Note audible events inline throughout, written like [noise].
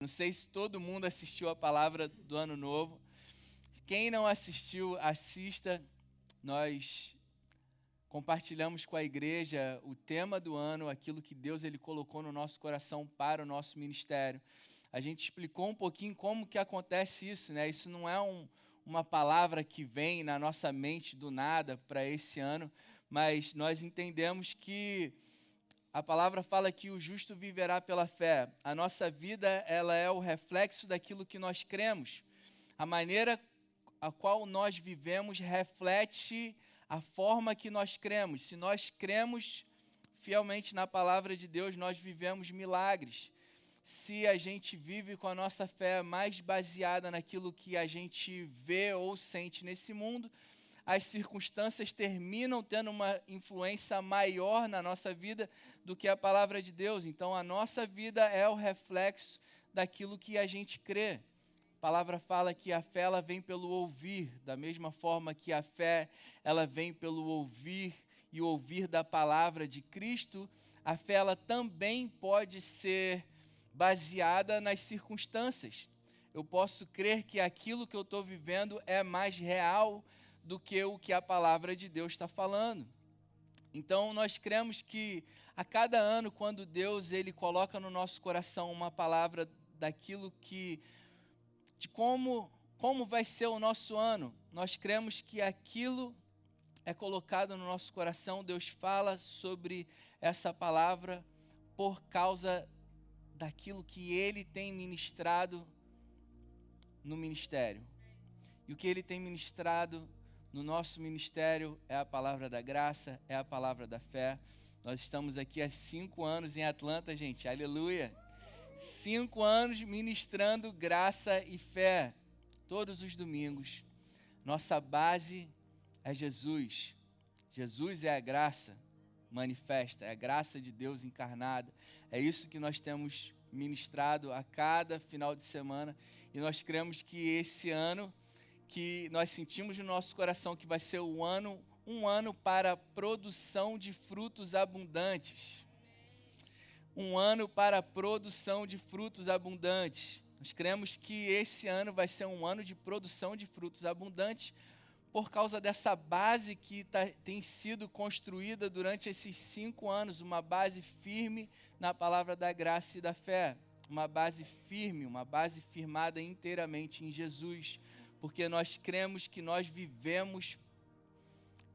Não sei se todo mundo assistiu a palavra do ano novo. Quem não assistiu, assista. Nós compartilhamos com a igreja o tema do ano, aquilo que Deus ele colocou no nosso coração para o nosso ministério. A gente explicou um pouquinho como que acontece isso, né? Isso não é um, uma palavra que vem na nossa mente do nada para esse ano, mas nós entendemos que a palavra fala que o justo viverá pela fé. A nossa vida, ela é o reflexo daquilo que nós cremos. A maneira a qual nós vivemos reflete a forma que nós cremos. Se nós cremos fielmente na palavra de Deus, nós vivemos milagres. Se a gente vive com a nossa fé mais baseada naquilo que a gente vê ou sente nesse mundo, as circunstâncias terminam tendo uma influência maior na nossa vida do que a palavra de Deus. Então, a nossa vida é o reflexo daquilo que a gente crê. A palavra fala que a fé ela vem pelo ouvir, da mesma forma que a fé ela vem pelo ouvir e ouvir da palavra de Cristo, a fé ela também pode ser baseada nas circunstâncias. Eu posso crer que aquilo que eu estou vivendo é mais real do que o que a palavra de Deus está falando. Então nós cremos que a cada ano, quando Deus ele coloca no nosso coração uma palavra daquilo que de como como vai ser o nosso ano, nós cremos que aquilo é colocado no nosso coração, Deus fala sobre essa palavra por causa daquilo que ele tem ministrado no ministério. E o que ele tem ministrado no nosso ministério é a palavra da graça, é a palavra da fé. Nós estamos aqui há cinco anos em Atlanta, gente, aleluia. Cinco anos ministrando graça e fé, todos os domingos. Nossa base é Jesus. Jesus é a graça manifesta, é a graça de Deus encarnada. É isso que nós temos ministrado a cada final de semana e nós cremos que esse ano que nós sentimos no nosso coração que vai ser um ano, um ano para produção de frutos abundantes. Um ano para produção de frutos abundantes. Nós cremos que esse ano vai ser um ano de produção de frutos abundantes por causa dessa base que tá, tem sido construída durante esses cinco anos, uma base firme na palavra da graça e da fé, uma base firme, uma base firmada inteiramente em Jesus, porque nós cremos que nós vivemos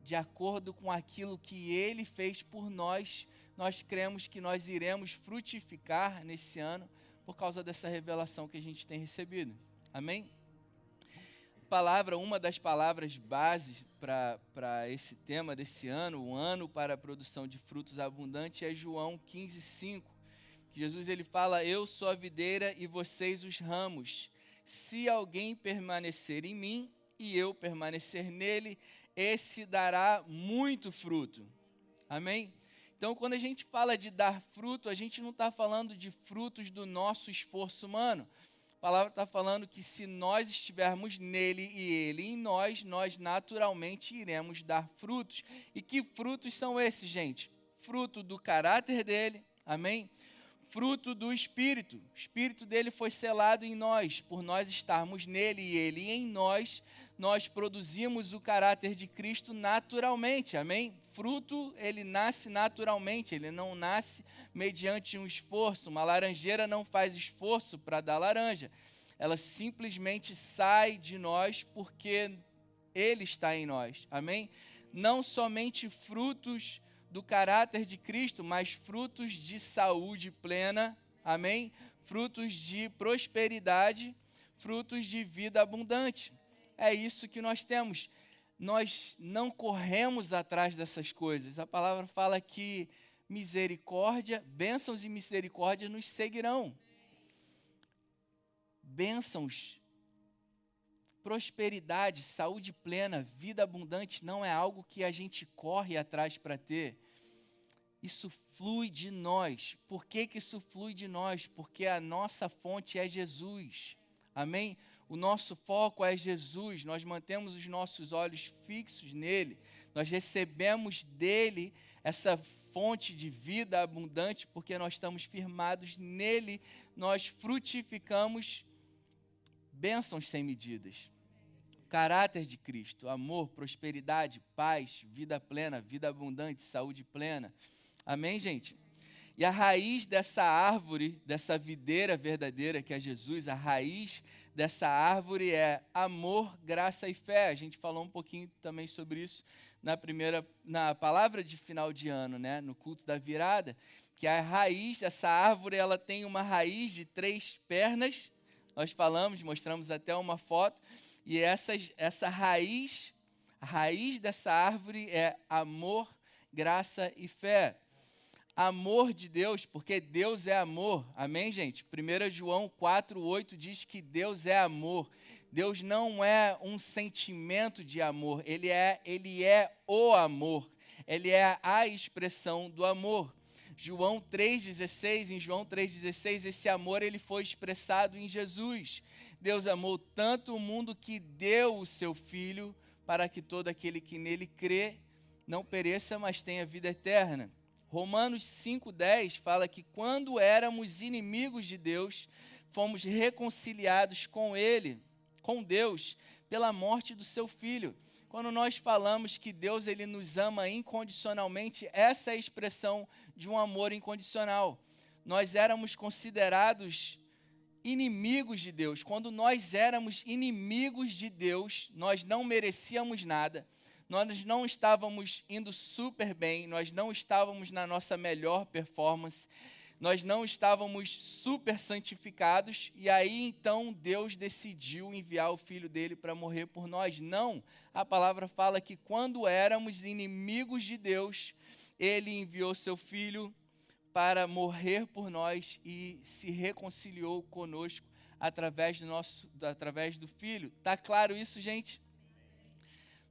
de acordo com aquilo que Ele fez por nós, nós cremos que nós iremos frutificar nesse ano por causa dessa revelação que a gente tem recebido. Amém? Palavra, uma das palavras bases para esse tema desse ano, o ano para a produção de frutos abundantes, é João 15, 5. Jesus ele fala: Eu sou a videira e vocês os ramos. Se alguém permanecer em mim e eu permanecer nele, esse dará muito fruto. Amém? Então, quando a gente fala de dar fruto, a gente não está falando de frutos do nosso esforço humano. A palavra está falando que se nós estivermos nele e ele em nós, nós naturalmente iremos dar frutos. E que frutos são esses, gente? Fruto do caráter dele, amém? Fruto do Espírito. O Espírito dele foi selado em nós, por nós estarmos nele e ele em nós, nós produzimos o caráter de Cristo naturalmente, amém? Fruto, ele nasce naturalmente, ele não nasce mediante um esforço. Uma laranjeira não faz esforço para dar laranja, ela simplesmente sai de nós porque ele está em nós, amém? Não somente frutos do caráter de Cristo, mas frutos de saúde plena, amém? Frutos de prosperidade, frutos de vida abundante. É isso que nós temos. Nós não corremos atrás dessas coisas. A palavra fala que misericórdia, bênçãos e misericórdia nos seguirão. Bênçãos, prosperidade, saúde plena, vida abundante não é algo que a gente corre atrás para ter isso flui de nós. Por que, que isso flui de nós? Porque a nossa fonte é Jesus. Amém? o nosso foco é Jesus, nós mantemos os nossos olhos fixos nele, nós recebemos dele essa fonte de vida abundante, porque nós estamos firmados nele, nós frutificamos bênçãos sem medidas. O caráter de Cristo, amor, prosperidade, paz, vida plena, vida abundante, saúde plena. Amém, gente? E a raiz dessa árvore, dessa videira verdadeira que é Jesus, a raiz dessa árvore é amor, graça e fé. A gente falou um pouquinho também sobre isso na primeira, na palavra de final de ano, né, no culto da virada, que a raiz dessa árvore, ela tem uma raiz de três pernas. Nós falamos, mostramos até uma foto, e essa, essa raiz, a raiz dessa árvore é amor, graça e fé amor de Deus, porque Deus é amor. Amém, gente? 1 João 4,8 diz que Deus é amor. Deus não é um sentimento de amor, ele é, ele é o amor. Ele é a expressão do amor. João 3,16, em João 3,16, esse amor ele foi expressado em Jesus. Deus amou tanto o mundo que deu o seu Filho para que todo aquele que nele crê não pereça, mas tenha vida eterna. Romanos 5,10 fala que quando éramos inimigos de Deus, fomos reconciliados com Ele, com Deus, pela morte do seu Filho. Quando nós falamos que Deus ele nos ama incondicionalmente, essa é a expressão de um amor incondicional. Nós éramos considerados inimigos de Deus. Quando nós éramos inimigos de Deus, nós não merecíamos nada nós não estávamos indo super bem, nós não estávamos na nossa melhor performance, nós não estávamos super santificados, e aí então Deus decidiu enviar o filho dele para morrer por nós. Não, a palavra fala que quando éramos inimigos de Deus, ele enviou seu filho para morrer por nós e se reconciliou conosco através do nosso através do filho. Tá claro isso, gente?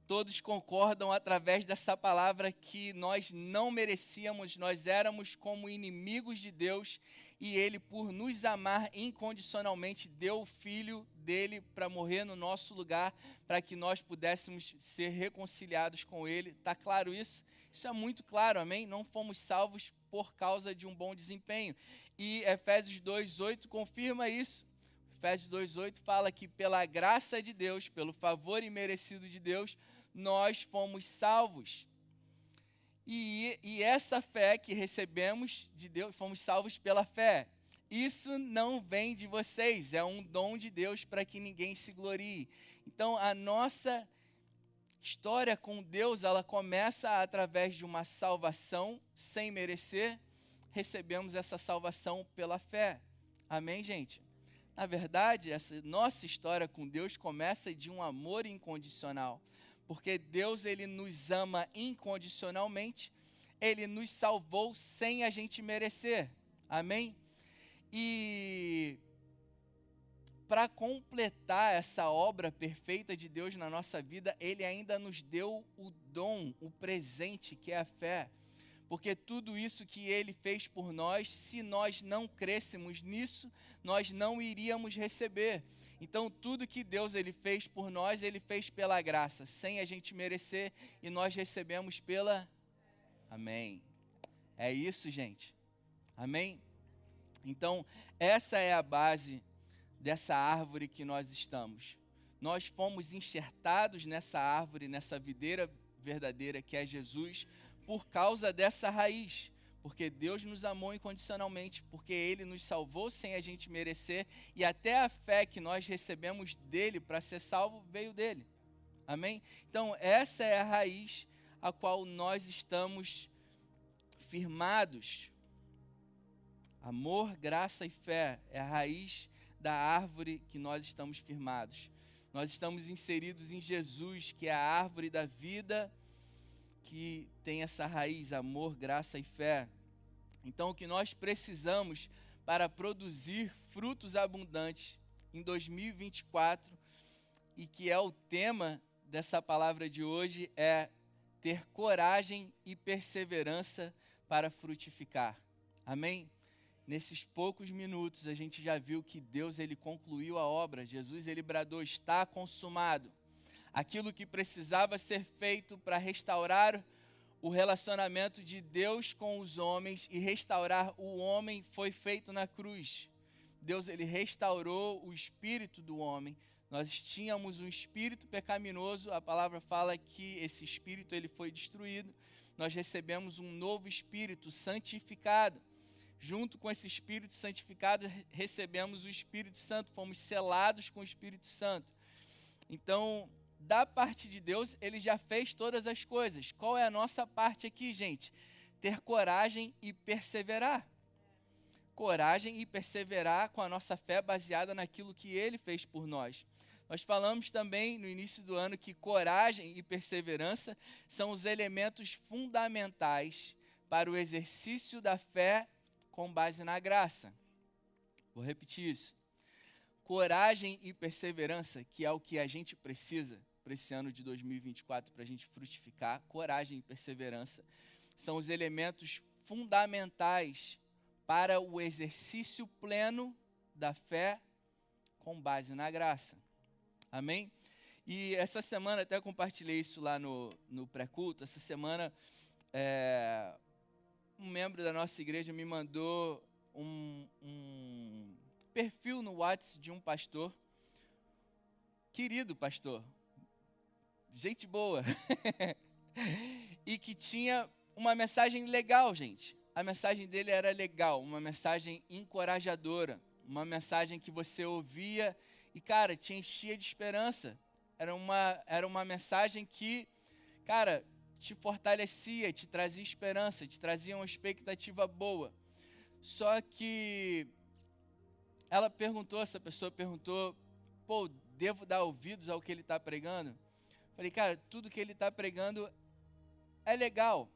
Todos concordam através dessa palavra que nós não merecíamos, nós éramos como inimigos de Deus e Ele, por nos amar incondicionalmente, deu o Filho dele para morrer no nosso lugar, para que nós pudéssemos ser reconciliados com Ele. Está claro isso? Isso é muito claro, amém? Não fomos salvos por causa de um bom desempenho. E Efésios 2,8 confirma isso. Efésios 2,8 fala que pela graça de Deus, pelo favor imerecido de Deus, nós fomos salvos. E, e essa fé que recebemos de Deus, fomos salvos pela fé. Isso não vem de vocês, é um dom de Deus para que ninguém se glorie. Então, a nossa história com Deus, ela começa através de uma salvação sem merecer. Recebemos essa salvação pela fé. Amém, gente? Na verdade, essa nossa história com Deus começa de um amor incondicional porque Deus ele nos ama incondicionalmente, ele nos salvou sem a gente merecer. Amém? E para completar essa obra perfeita de Deus na nossa vida, ele ainda nos deu o dom, o presente que é a fé. Porque tudo isso que ele fez por nós, se nós não crêssemos nisso, nós não iríamos receber. Então, tudo que Deus ele fez por nós, ele fez pela graça, sem a gente merecer, e nós recebemos pela Amém. É isso, gente. Amém. Então, essa é a base dessa árvore que nós estamos. Nós fomos enxertados nessa árvore, nessa videira verdadeira que é Jesus, por causa dessa raiz porque Deus nos amou incondicionalmente, porque Ele nos salvou sem a gente merecer, e até a fé que nós recebemos dele para ser salvo veio dele. Amém? Então, essa é a raiz a qual nós estamos firmados. Amor, graça e fé é a raiz da árvore que nós estamos firmados. Nós estamos inseridos em Jesus, que é a árvore da vida que tem essa raiz, amor, graça e fé. Então, o que nós precisamos para produzir frutos abundantes em 2024 e que é o tema dessa palavra de hoje é ter coragem e perseverança para frutificar. Amém? nesses poucos minutos, a gente já viu que Deus ele concluiu a obra. Jesus ele bradou: "Está consumado". Aquilo que precisava ser feito para restaurar o relacionamento de Deus com os homens e restaurar o homem foi feito na cruz. Deus ele restaurou o espírito do homem. Nós tínhamos um espírito pecaminoso, a palavra fala que esse espírito ele foi destruído. Nós recebemos um novo espírito santificado. Junto com esse espírito santificado, recebemos o Espírito Santo, fomos selados com o Espírito Santo. Então, da parte de Deus, ele já fez todas as coisas. Qual é a nossa parte aqui, gente? Ter coragem e perseverar coragem e perseverar com a nossa fé baseada naquilo que ele fez por nós. Nós falamos também no início do ano que coragem e perseverança são os elementos fundamentais para o exercício da fé com base na graça. Vou repetir isso. Coragem e perseverança, que é o que a gente precisa para esse ano de 2024, para a gente frutificar, coragem e perseverança, são os elementos fundamentais para o exercício pleno da fé com base na graça. Amém? E essa semana, até compartilhei isso lá no, no pré-culto, essa semana é, um membro da nossa igreja me mandou um, um perfil no WhatsApp de um pastor, querido pastor, gente boa, [laughs] e que tinha uma mensagem legal, gente a mensagem dele era legal, uma mensagem encorajadora, uma mensagem que você ouvia e, cara, te enchia de esperança. Era uma, era uma mensagem que, cara, te fortalecia, te trazia esperança, te trazia uma expectativa boa. Só que ela perguntou, essa pessoa perguntou, pô, devo dar ouvidos ao que ele está pregando? Falei, cara, tudo que ele está pregando é legal,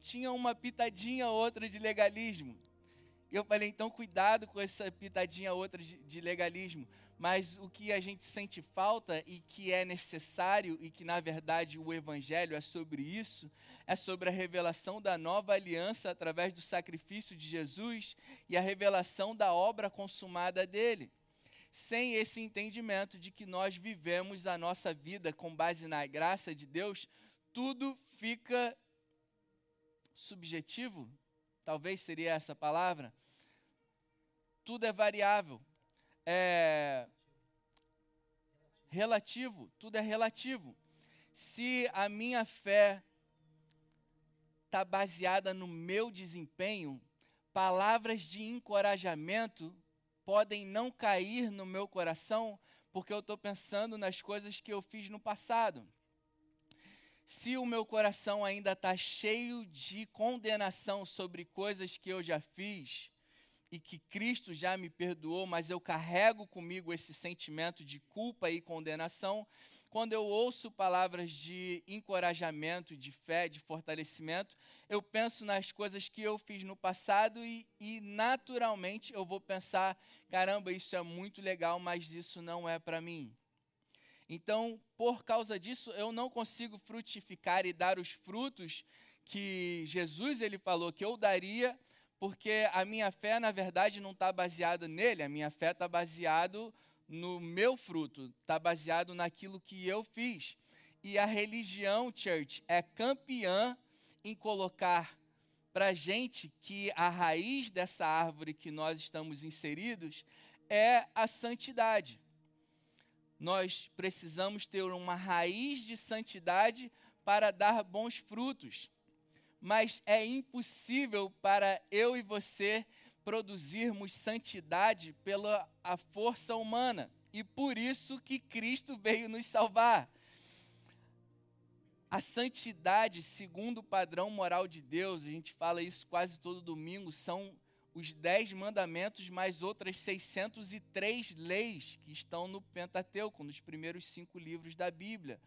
tinha uma pitadinha outra de legalismo. Eu falei, então cuidado com essa pitadinha outra de legalismo. Mas o que a gente sente falta e que é necessário, e que na verdade o Evangelho é sobre isso, é sobre a revelação da nova aliança através do sacrifício de Jesus e a revelação da obra consumada dele. Sem esse entendimento de que nós vivemos a nossa vida com base na graça de Deus, tudo fica subjetivo, talvez seria essa palavra, tudo é variável. É relativo, tudo é relativo. Se a minha fé está baseada no meu desempenho, palavras de encorajamento podem não cair no meu coração porque eu estou pensando nas coisas que eu fiz no passado. Se o meu coração ainda está cheio de condenação sobre coisas que eu já fiz e que Cristo já me perdoou, mas eu carrego comigo esse sentimento de culpa e condenação, quando eu ouço palavras de encorajamento, de fé, de fortalecimento, eu penso nas coisas que eu fiz no passado e, e naturalmente eu vou pensar: caramba, isso é muito legal, mas isso não é para mim. Então, por causa disso, eu não consigo frutificar e dar os frutos que Jesus ele falou que eu daria, porque a minha fé, na verdade, não está baseada nele, a minha fé está baseada no meu fruto, está baseado naquilo que eu fiz. E a religião, church, é campeã em colocar para gente que a raiz dessa árvore que nós estamos inseridos é a santidade nós precisamos ter uma raiz de santidade para dar bons frutos. Mas é impossível para eu e você produzirmos santidade pela a força humana. E por isso que Cristo veio nos salvar. A santidade, segundo o padrão moral de Deus, a gente fala isso quase todo domingo, são os dez mandamentos, mais outras 603 leis que estão no Pentateuco, nos primeiros cinco livros da Bíblia.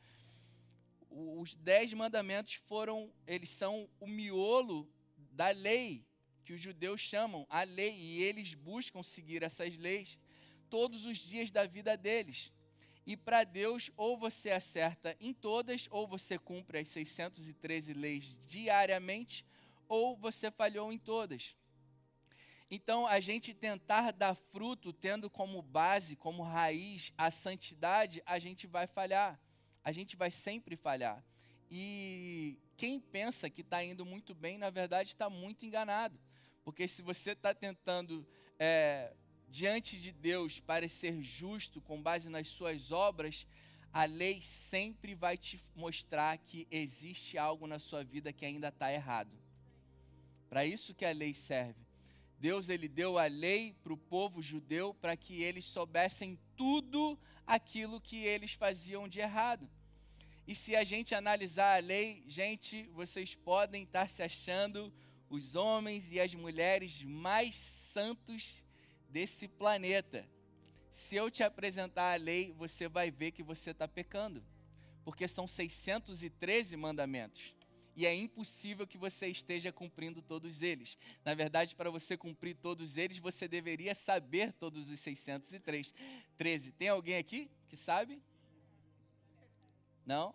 Os dez mandamentos foram, eles são o miolo da lei, que os judeus chamam a lei, e eles buscam seguir essas leis todos os dias da vida deles. E para Deus, ou você acerta em todas, ou você cumpre as 613 leis diariamente, ou você falhou em todas. Então, a gente tentar dar fruto tendo como base, como raiz a santidade, a gente vai falhar. A gente vai sempre falhar. E quem pensa que está indo muito bem, na verdade está muito enganado. Porque se você está tentando, é, diante de Deus, parecer justo com base nas suas obras, a lei sempre vai te mostrar que existe algo na sua vida que ainda está errado. Para isso que a lei serve. Deus ele deu a lei para o povo judeu para que eles soubessem tudo aquilo que eles faziam de errado. E se a gente analisar a lei, gente, vocês podem estar se achando os homens e as mulheres mais santos desse planeta. Se eu te apresentar a lei, você vai ver que você está pecando, porque são 613 mandamentos. E é impossível que você esteja cumprindo todos eles. Na verdade, para você cumprir todos eles, você deveria saber todos os 603. 13. Tem alguém aqui que sabe? Não?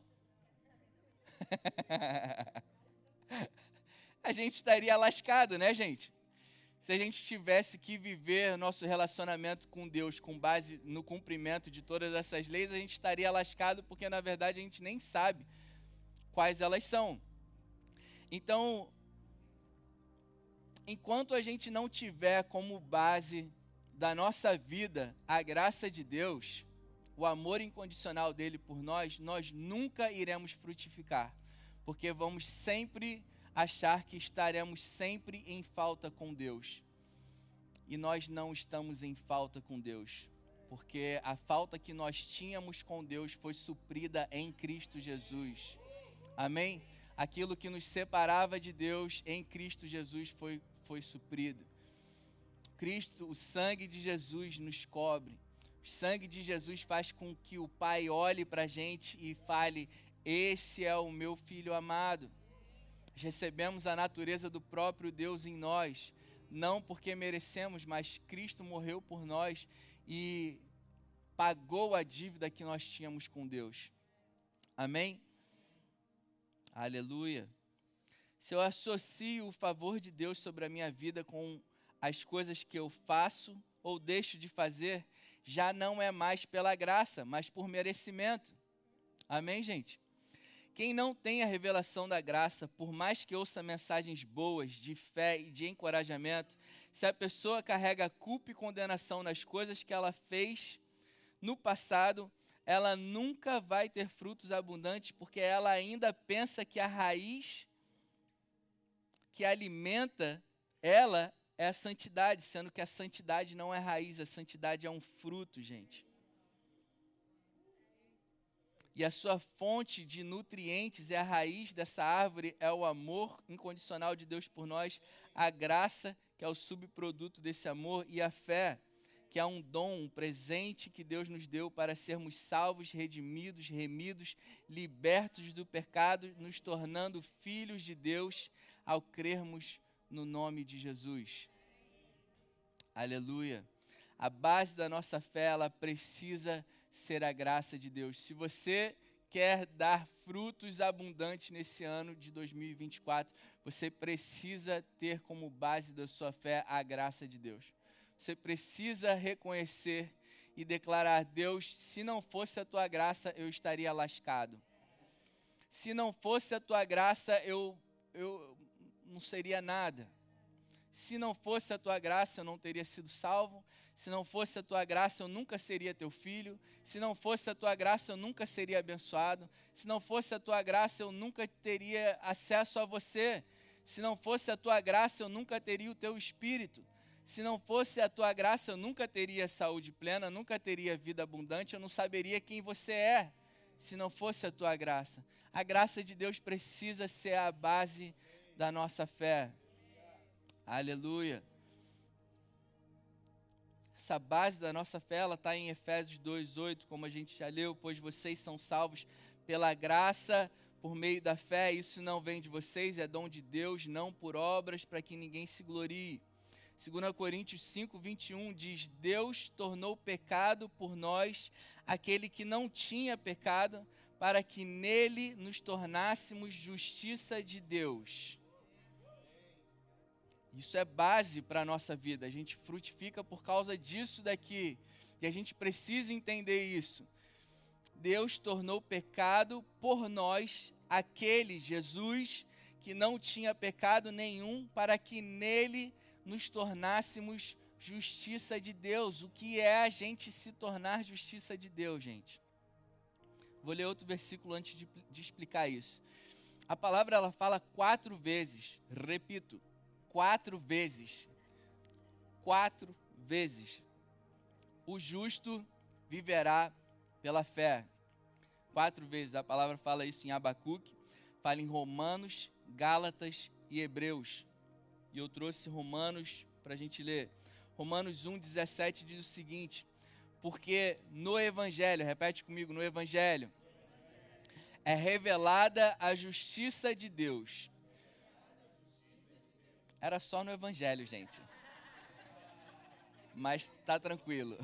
[laughs] a gente estaria lascado, né, gente? Se a gente tivesse que viver nosso relacionamento com Deus com base no cumprimento de todas essas leis, a gente estaria lascado porque na verdade a gente nem sabe quais elas são. Então, enquanto a gente não tiver como base da nossa vida a graça de Deus, o amor incondicional dele por nós, nós nunca iremos frutificar, porque vamos sempre achar que estaremos sempre em falta com Deus. E nós não estamos em falta com Deus, porque a falta que nós tínhamos com Deus foi suprida em Cristo Jesus. Amém? Aquilo que nos separava de Deus em Cristo Jesus foi, foi suprido. Cristo, o sangue de Jesus nos cobre. O sangue de Jesus faz com que o Pai olhe para a gente e fale: Esse é o meu filho amado. Recebemos a natureza do próprio Deus em nós, não porque merecemos, mas Cristo morreu por nós e pagou a dívida que nós tínhamos com Deus. Amém? Aleluia. Se eu associo o favor de Deus sobre a minha vida com as coisas que eu faço ou deixo de fazer, já não é mais pela graça, mas por merecimento. Amém, gente? Quem não tem a revelação da graça, por mais que ouça mensagens boas, de fé e de encorajamento, se a pessoa carrega culpa e condenação nas coisas que ela fez no passado, ela nunca vai ter frutos abundantes, porque ela ainda pensa que a raiz que alimenta ela é a santidade, sendo que a santidade não é raiz, a santidade é um fruto, gente. E a sua fonte de nutrientes é a raiz dessa árvore, é o amor incondicional de Deus por nós, a graça, que é o subproduto desse amor, e a fé, que é um dom, um presente que Deus nos deu para sermos salvos, redimidos, remidos, libertos do pecado, nos tornando filhos de Deus ao crermos no nome de Jesus. Aleluia. A base da nossa fé, ela precisa ser a graça de Deus. Se você quer dar frutos abundantes nesse ano de 2024, você precisa ter como base da sua fé a graça de Deus. Você precisa reconhecer e declarar: Deus, se não fosse a tua graça, eu estaria lascado. Se não fosse a tua graça, eu, eu não seria nada. Se não fosse a tua graça, eu não teria sido salvo. Se não fosse a tua graça, eu nunca seria teu filho. Se não fosse a tua graça, eu nunca seria abençoado. Se não fosse a tua graça, eu nunca teria acesso a você. Se não fosse a tua graça, eu nunca teria o teu espírito. Se não fosse a tua graça, eu nunca teria saúde plena, nunca teria vida abundante, eu não saberia quem você é. Se não fosse a tua graça. A graça de Deus precisa ser a base da nossa fé. Aleluia. Essa base da nossa fé, está em Efésios 2,8, como a gente já leu, pois vocês são salvos pela graça por meio da fé, isso não vem de vocês, é dom de Deus, não por obras, para que ninguém se glorie. 2 Coríntios 5, 21 diz: Deus tornou pecado por nós aquele que não tinha pecado, para que nele nos tornássemos justiça de Deus. Isso é base para a nossa vida. A gente frutifica por causa disso daqui. E a gente precisa entender isso. Deus tornou pecado por nós aquele Jesus que não tinha pecado nenhum, para que nele nos tornássemos justiça de Deus. O que é a gente se tornar justiça de Deus, gente? Vou ler outro versículo antes de, de explicar isso. A palavra ela fala quatro vezes, repito, quatro vezes. Quatro vezes. O justo viverá pela fé. Quatro vezes a palavra fala isso em Abacuque, fala em Romanos, Gálatas e Hebreus. E eu trouxe Romanos para a gente ler. Romanos 1,17 diz o seguinte: Porque no Evangelho, repete comigo, no Evangelho, é revelada a justiça de Deus. Era só no Evangelho, gente. Mas tá tranquilo.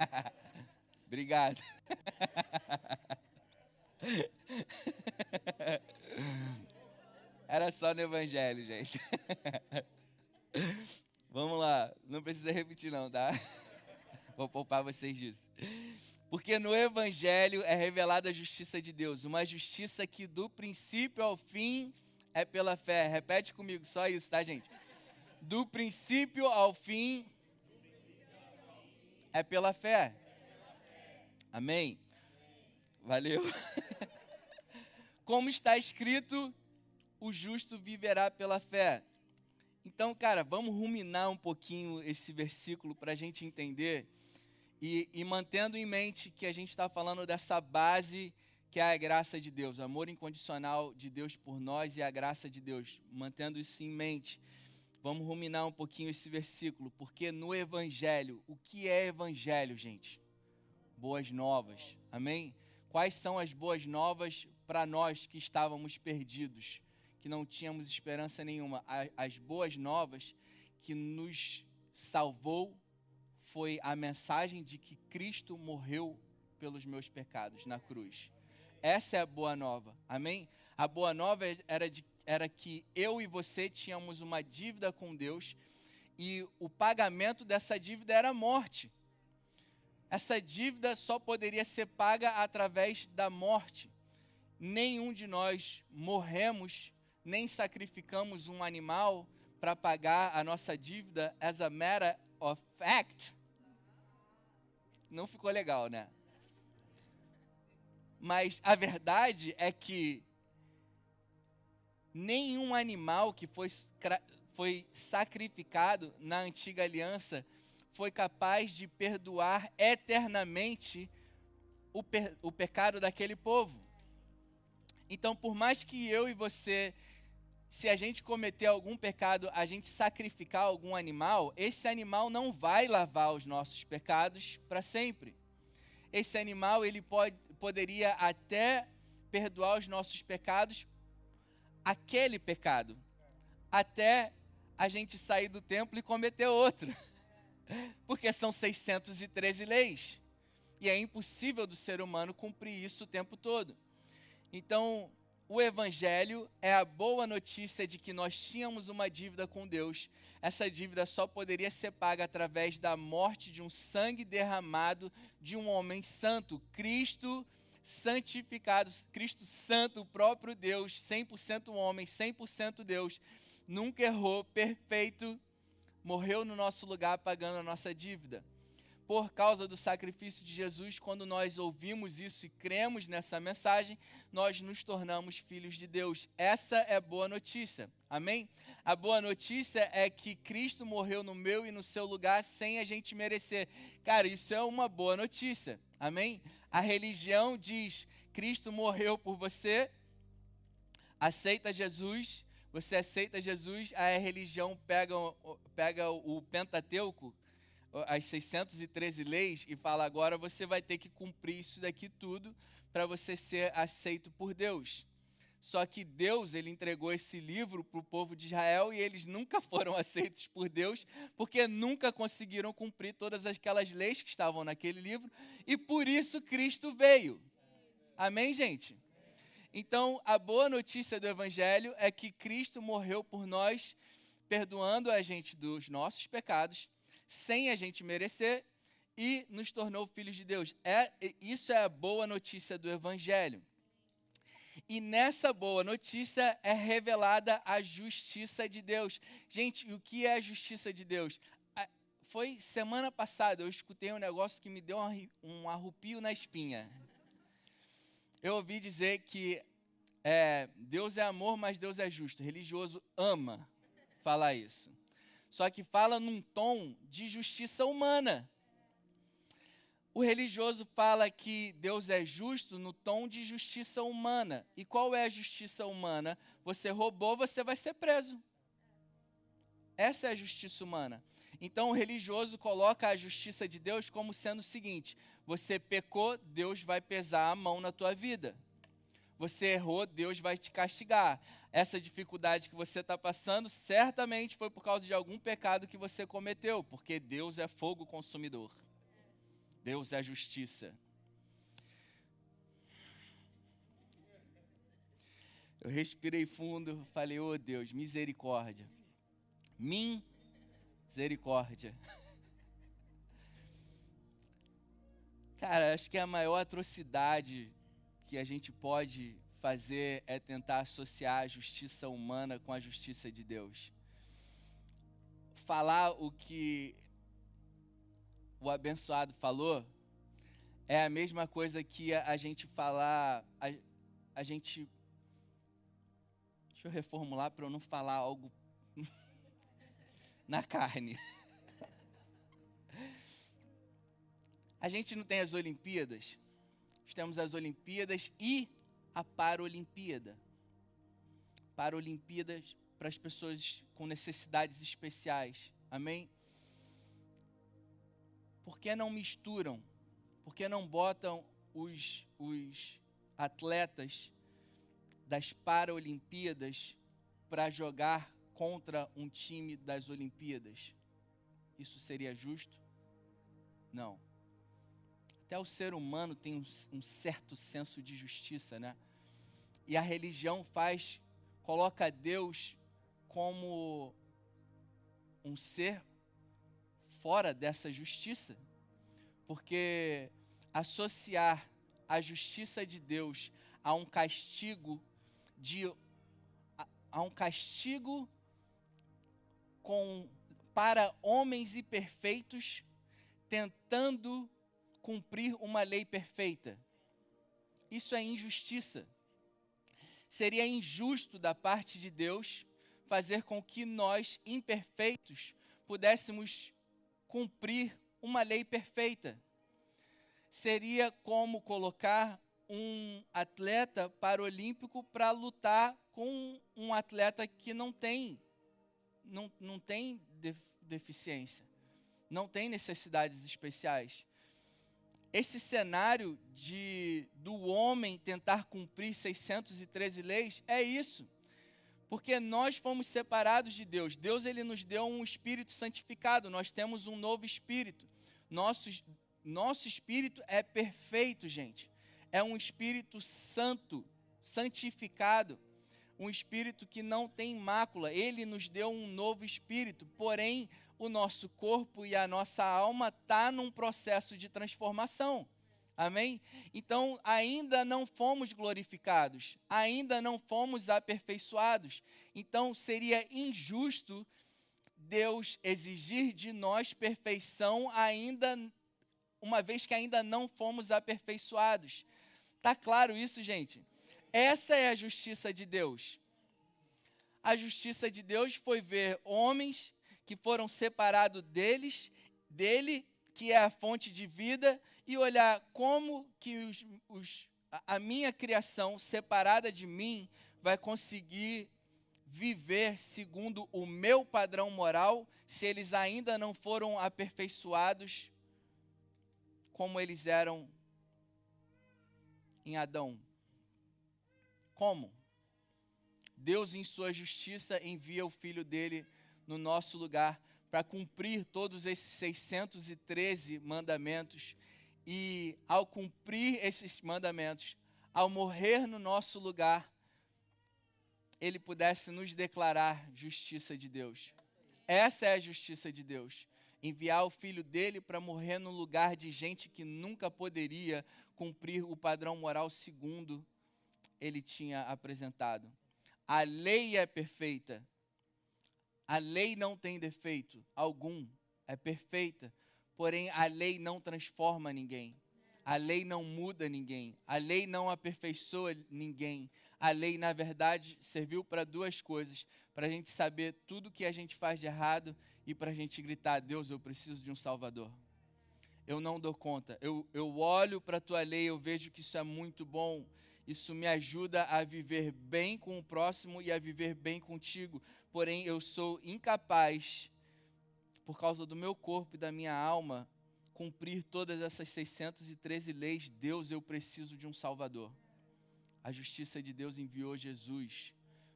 [laughs] Obrigado. Era só no Evangelho, gente. Vamos lá, não precisa repetir não, tá? Vou poupar vocês disso. Porque no Evangelho é revelada a justiça de Deus, uma justiça que do princípio ao fim é pela fé. Repete comigo, só isso, tá, gente? Do princípio ao fim é pela fé. Amém? Valeu. [laughs] Como está escrito, o justo viverá pela fé. Então, cara, vamos ruminar um pouquinho esse versículo para a gente entender e, e, mantendo em mente que a gente está falando dessa base que é a graça de Deus, o amor incondicional de Deus por nós e a graça de Deus. Mantendo isso em mente, vamos ruminar um pouquinho esse versículo, porque no Evangelho, o que é Evangelho, gente? Boas novas, amém? Quais são as boas novas para nós que estávamos perdidos? que não tínhamos esperança nenhuma. As boas novas que nos salvou foi a mensagem de que Cristo morreu pelos meus pecados na cruz. Essa é a boa nova, amém? A boa nova era, de, era que eu e você tínhamos uma dívida com Deus e o pagamento dessa dívida era a morte. Essa dívida só poderia ser paga através da morte. Nenhum de nós morremos nem sacrificamos um animal para pagar a nossa dívida as a matter of fact. Não ficou legal, né? Mas a verdade é que nenhum animal que foi, foi sacrificado na antiga aliança foi capaz de perdoar eternamente o, o pecado daquele povo. Então, por mais que eu e você se a gente cometer algum pecado, a gente sacrificar algum animal, esse animal não vai lavar os nossos pecados para sempre. Esse animal ele pode, poderia até perdoar os nossos pecados, aquele pecado, até a gente sair do templo e cometer outro. [laughs] Porque são 613 leis. E é impossível do ser humano cumprir isso o tempo todo. Então, o Evangelho é a boa notícia de que nós tínhamos uma dívida com Deus. Essa dívida só poderia ser paga através da morte de um sangue derramado de um homem santo, Cristo santificado, Cristo santo, o próprio Deus, 100% homem, 100% Deus, nunca errou, perfeito, morreu no nosso lugar pagando a nossa dívida por causa do sacrifício de Jesus, quando nós ouvimos isso e cremos nessa mensagem, nós nos tornamos filhos de Deus. Essa é boa notícia. Amém? A boa notícia é que Cristo morreu no meu e no seu lugar sem a gente merecer. Cara, isso é uma boa notícia. Amém? A religião diz: Cristo morreu por você, aceita Jesus, você aceita Jesus, a religião pega, pega o Pentateuco as 613 leis e fala agora você vai ter que cumprir isso daqui tudo para você ser aceito por Deus. Só que Deus, ele entregou esse livro para o povo de Israel e eles nunca [laughs] foram aceitos por Deus, porque nunca conseguiram cumprir todas aquelas leis que estavam naquele livro, e por isso Cristo veio. Amém, gente? Então, a boa notícia do Evangelho é que Cristo morreu por nós perdoando a gente dos nossos pecados, sem a gente merecer, e nos tornou filhos de Deus. É, isso é a boa notícia do Evangelho. E nessa boa notícia é revelada a justiça de Deus. Gente, o que é a justiça de Deus? Foi semana passada, eu escutei um negócio que me deu um arrupio na espinha. Eu ouvi dizer que é, Deus é amor, mas Deus é justo. Religioso ama falar isso. Só que fala num tom de justiça humana. O religioso fala que Deus é justo no tom de justiça humana. E qual é a justiça humana? Você roubou, você vai ser preso. Essa é a justiça humana. Então o religioso coloca a justiça de Deus como sendo o seguinte: você pecou, Deus vai pesar a mão na tua vida. Você errou, Deus vai te castigar. Essa dificuldade que você está passando certamente foi por causa de algum pecado que você cometeu, porque Deus é fogo consumidor. Deus é justiça. Eu respirei fundo, falei, oh Deus, misericórdia. Misericórdia. [laughs] Cara, acho que a maior atrocidade que a gente pode fazer é tentar associar a justiça humana com a justiça de Deus. Falar o que o abençoado falou é a mesma coisa que a, gente falar, a, a gente. Deixa eu reformular para eu não falar algo [laughs] na carne. [laughs] A gente não tem as Olimpíadas, temos as Olimpíadas e a Paralimpíada. Paralimpíadas para as pessoas com necessidades especiais. Amém? por que não misturam? Por que não botam os, os atletas das Paralimpíadas para jogar contra um time das Olimpíadas? Isso seria justo? Não. Até o ser humano tem um, certo senso de justiça, né? E a religião faz, coloca Deus como um ser fora dessa justiça. Porque associar a justiça de Deus a um castigo de a, a um castigo com para homens imperfeitos tentando cumprir uma lei perfeita. Isso é injustiça. Seria injusto da parte de Deus fazer com que nós, imperfeitos, pudéssemos cumprir uma lei perfeita. Seria como colocar um atleta paralímpico para lutar com um atleta que não tem não, não tem deficiência, não tem necessidades especiais. Esse cenário de do homem tentar cumprir 613 leis é isso. Porque nós fomos separados de Deus. Deus ele nos deu um espírito santificado, nós temos um novo espírito. Nosso, nosso espírito é perfeito, gente. É um espírito santo, santificado, um espírito que não tem mácula. Ele nos deu um novo espírito, porém o nosso corpo e a nossa alma tá num processo de transformação. Amém? Então, ainda não fomos glorificados, ainda não fomos aperfeiçoados. Então, seria injusto Deus exigir de nós perfeição ainda uma vez que ainda não fomos aperfeiçoados. Tá claro isso, gente? Essa é a justiça de Deus. A justiça de Deus foi ver homens que foram separados deles, dele, que é a fonte de vida, e olhar como que os, os, a minha criação separada de mim vai conseguir viver segundo o meu padrão moral se eles ainda não foram aperfeiçoados como eles eram em Adão. Como? Deus, em sua justiça, envia o filho dele no nosso lugar para cumprir todos esses 613 mandamentos e ao cumprir esses mandamentos, ao morrer no nosso lugar, ele pudesse nos declarar justiça de Deus. Essa é a justiça de Deus. Enviar o filho dele para morrer no lugar de gente que nunca poderia cumprir o padrão moral segundo ele tinha apresentado. A lei é perfeita. A lei não tem defeito algum, é perfeita. Porém, a lei não transforma ninguém. A lei não muda ninguém. A lei não aperfeiçoa ninguém. A lei, na verdade, serviu para duas coisas: para a gente saber tudo que a gente faz de errado e para a gente gritar: Deus, eu preciso de um Salvador. Eu não dou conta. Eu, eu olho para a tua lei, eu vejo que isso é muito bom. Isso me ajuda a viver bem com o próximo e a viver bem contigo. Porém, eu sou incapaz, por causa do meu corpo e da minha alma, cumprir todas essas 613 leis. Deus, eu preciso de um Salvador. A justiça de Deus enviou Jesus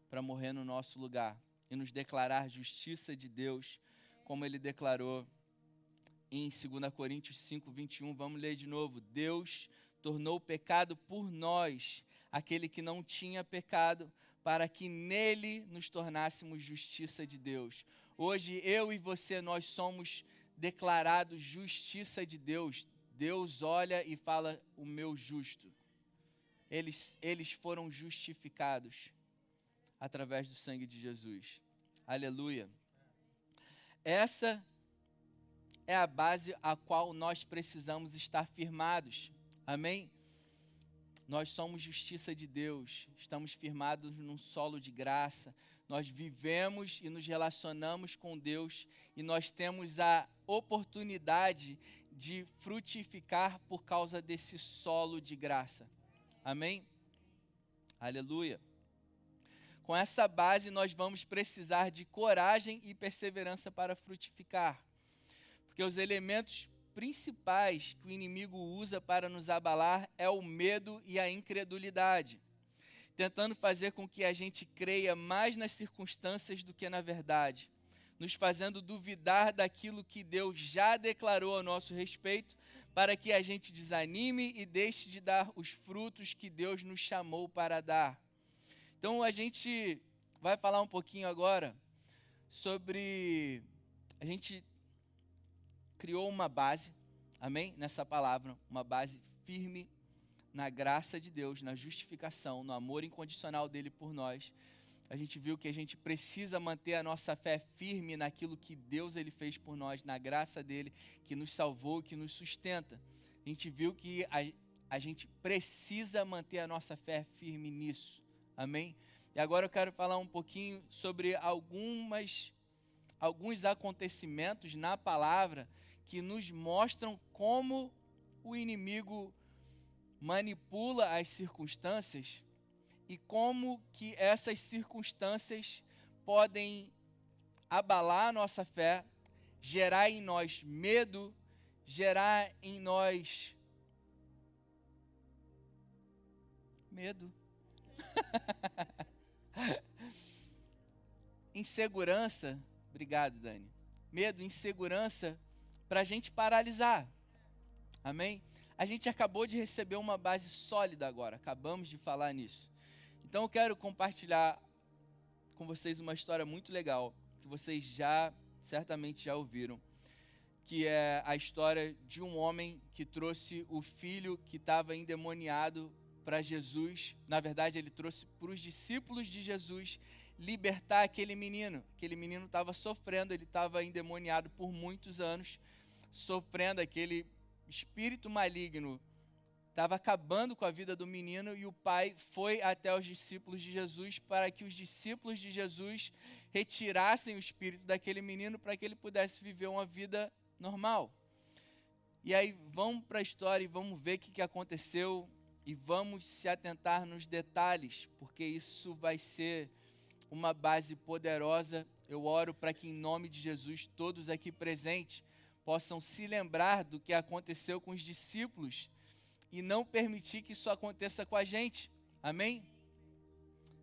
para morrer no nosso lugar e nos declarar justiça de Deus, como ele declarou em 2 Coríntios 5, 21. Vamos ler de novo. Deus tornou pecado por nós, aquele que não tinha pecado, para que nele nos tornássemos justiça de Deus. Hoje eu e você nós somos declarados justiça de Deus. Deus olha e fala o meu justo. Eles eles foram justificados através do sangue de Jesus. Aleluia. Essa é a base a qual nós precisamos estar firmados. Amém? Nós somos justiça de Deus, estamos firmados num solo de graça, nós vivemos e nos relacionamos com Deus e nós temos a oportunidade de frutificar por causa desse solo de graça. Amém? Aleluia. Com essa base, nós vamos precisar de coragem e perseverança para frutificar, porque os elementos principais que o inimigo usa para nos abalar é o medo e a incredulidade, tentando fazer com que a gente creia mais nas circunstâncias do que na verdade, nos fazendo duvidar daquilo que Deus já declarou a nosso respeito, para que a gente desanime e deixe de dar os frutos que Deus nos chamou para dar. Então a gente vai falar um pouquinho agora sobre a gente criou uma base, amém? Nessa palavra, uma base firme na graça de Deus, na justificação, no amor incondicional dele por nós. A gente viu que a gente precisa manter a nossa fé firme naquilo que Deus ele fez por nós, na graça dele, que nos salvou, que nos sustenta. A gente viu que a, a gente precisa manter a nossa fé firme nisso. Amém? E agora eu quero falar um pouquinho sobre algumas alguns acontecimentos na palavra que nos mostram como o inimigo manipula as circunstâncias e como que essas circunstâncias podem abalar a nossa fé, gerar em nós medo, gerar em nós medo. [laughs] insegurança, obrigado, Dani. Medo, insegurança para a gente paralisar. Amém? A gente acabou de receber uma base sólida agora, acabamos de falar nisso. Então eu quero compartilhar com vocês uma história muito legal, que vocês já certamente já ouviram, que é a história de um homem que trouxe o filho que estava endemoniado para Jesus. Na verdade, ele trouxe para os discípulos de Jesus libertar aquele menino. Aquele menino estava sofrendo, ele estava endemoniado por muitos anos sofrendo aquele espírito maligno estava acabando com a vida do menino e o pai foi até os discípulos de Jesus para que os discípulos de Jesus retirassem o espírito daquele menino para que ele pudesse viver uma vida normal. E aí vamos para a história e vamos ver o que, aconteceu e vamos se atentar nos detalhes, porque isso vai ser uma base poderosa. Eu oro para que, em nome de Jesus, todos aqui presentes possam se lembrar do que aconteceu com os discípulos e não permitir que isso aconteça com a gente. Amém?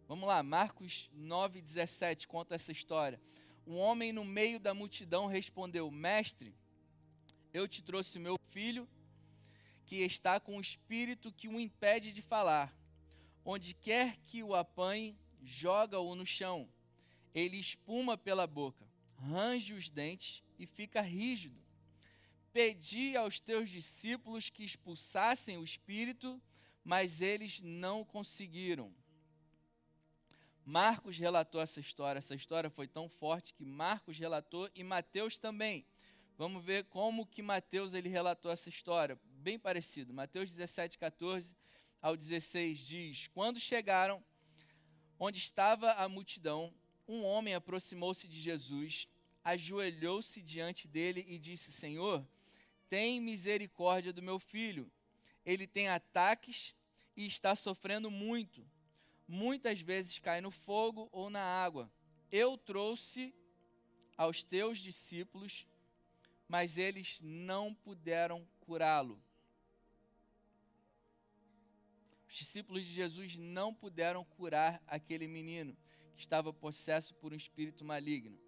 Vamos lá, Marcos 9,17 conta essa história. Um homem no meio da multidão respondeu: Mestre, eu te trouxe meu filho, que está com um espírito que o impede de falar. Onde quer que o apanhe, joga-o no chão. Ele espuma pela boca, range os dentes e fica rígido. Pedi aos teus discípulos que expulsassem o espírito, mas eles não conseguiram. Marcos relatou essa história. Essa história foi tão forte que Marcos relatou e Mateus também. Vamos ver como que Mateus ele relatou essa história, bem parecido. Mateus 17, 14 ao 16 diz: Quando chegaram onde estava a multidão, um homem aproximou-se de Jesus, ajoelhou-se diante dele e disse: Senhor, tem misericórdia do meu filho. Ele tem ataques e está sofrendo muito muitas vezes cai no fogo ou na água. Eu trouxe aos teus discípulos, mas eles não puderam curá-lo. Os discípulos de Jesus não puderam curar aquele menino que estava possesso por um espírito maligno.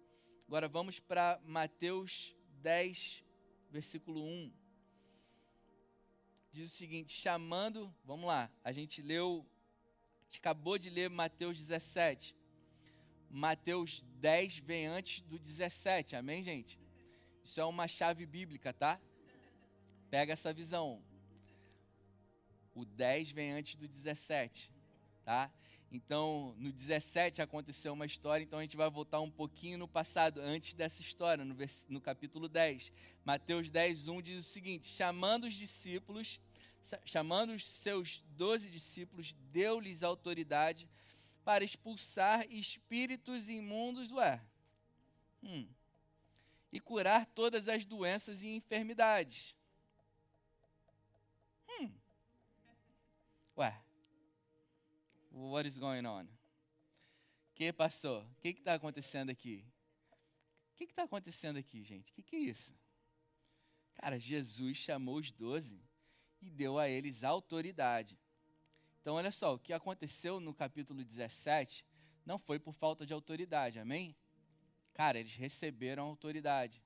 Agora vamos para Mateus 10, versículo 1. Diz o seguinte: chamando, vamos lá, a gente leu gente acabou de ler Mateus 17. Mateus 10 vem antes do 17, amém, gente? Isso é uma chave bíblica, tá? Pega essa visão. O 10 vem antes do 17, tá? Então, no 17 aconteceu uma história, então a gente vai voltar um pouquinho no passado, antes dessa história, no, no capítulo 10. Mateus 10, 1 diz o seguinte: chamando os discípulos chamando os seus doze discípulos, deu-lhes autoridade para expulsar espíritos imundos, ué, hum, e curar todas as doenças e enfermidades. Hum, ué, what is going on? que passou? O que está acontecendo aqui? O que está acontecendo aqui, gente? O que, que é isso? Cara, Jesus chamou os doze e deu a eles autoridade. Então, olha só, o que aconteceu no capítulo 17 não foi por falta de autoridade, amém? Cara, eles receberam autoridade.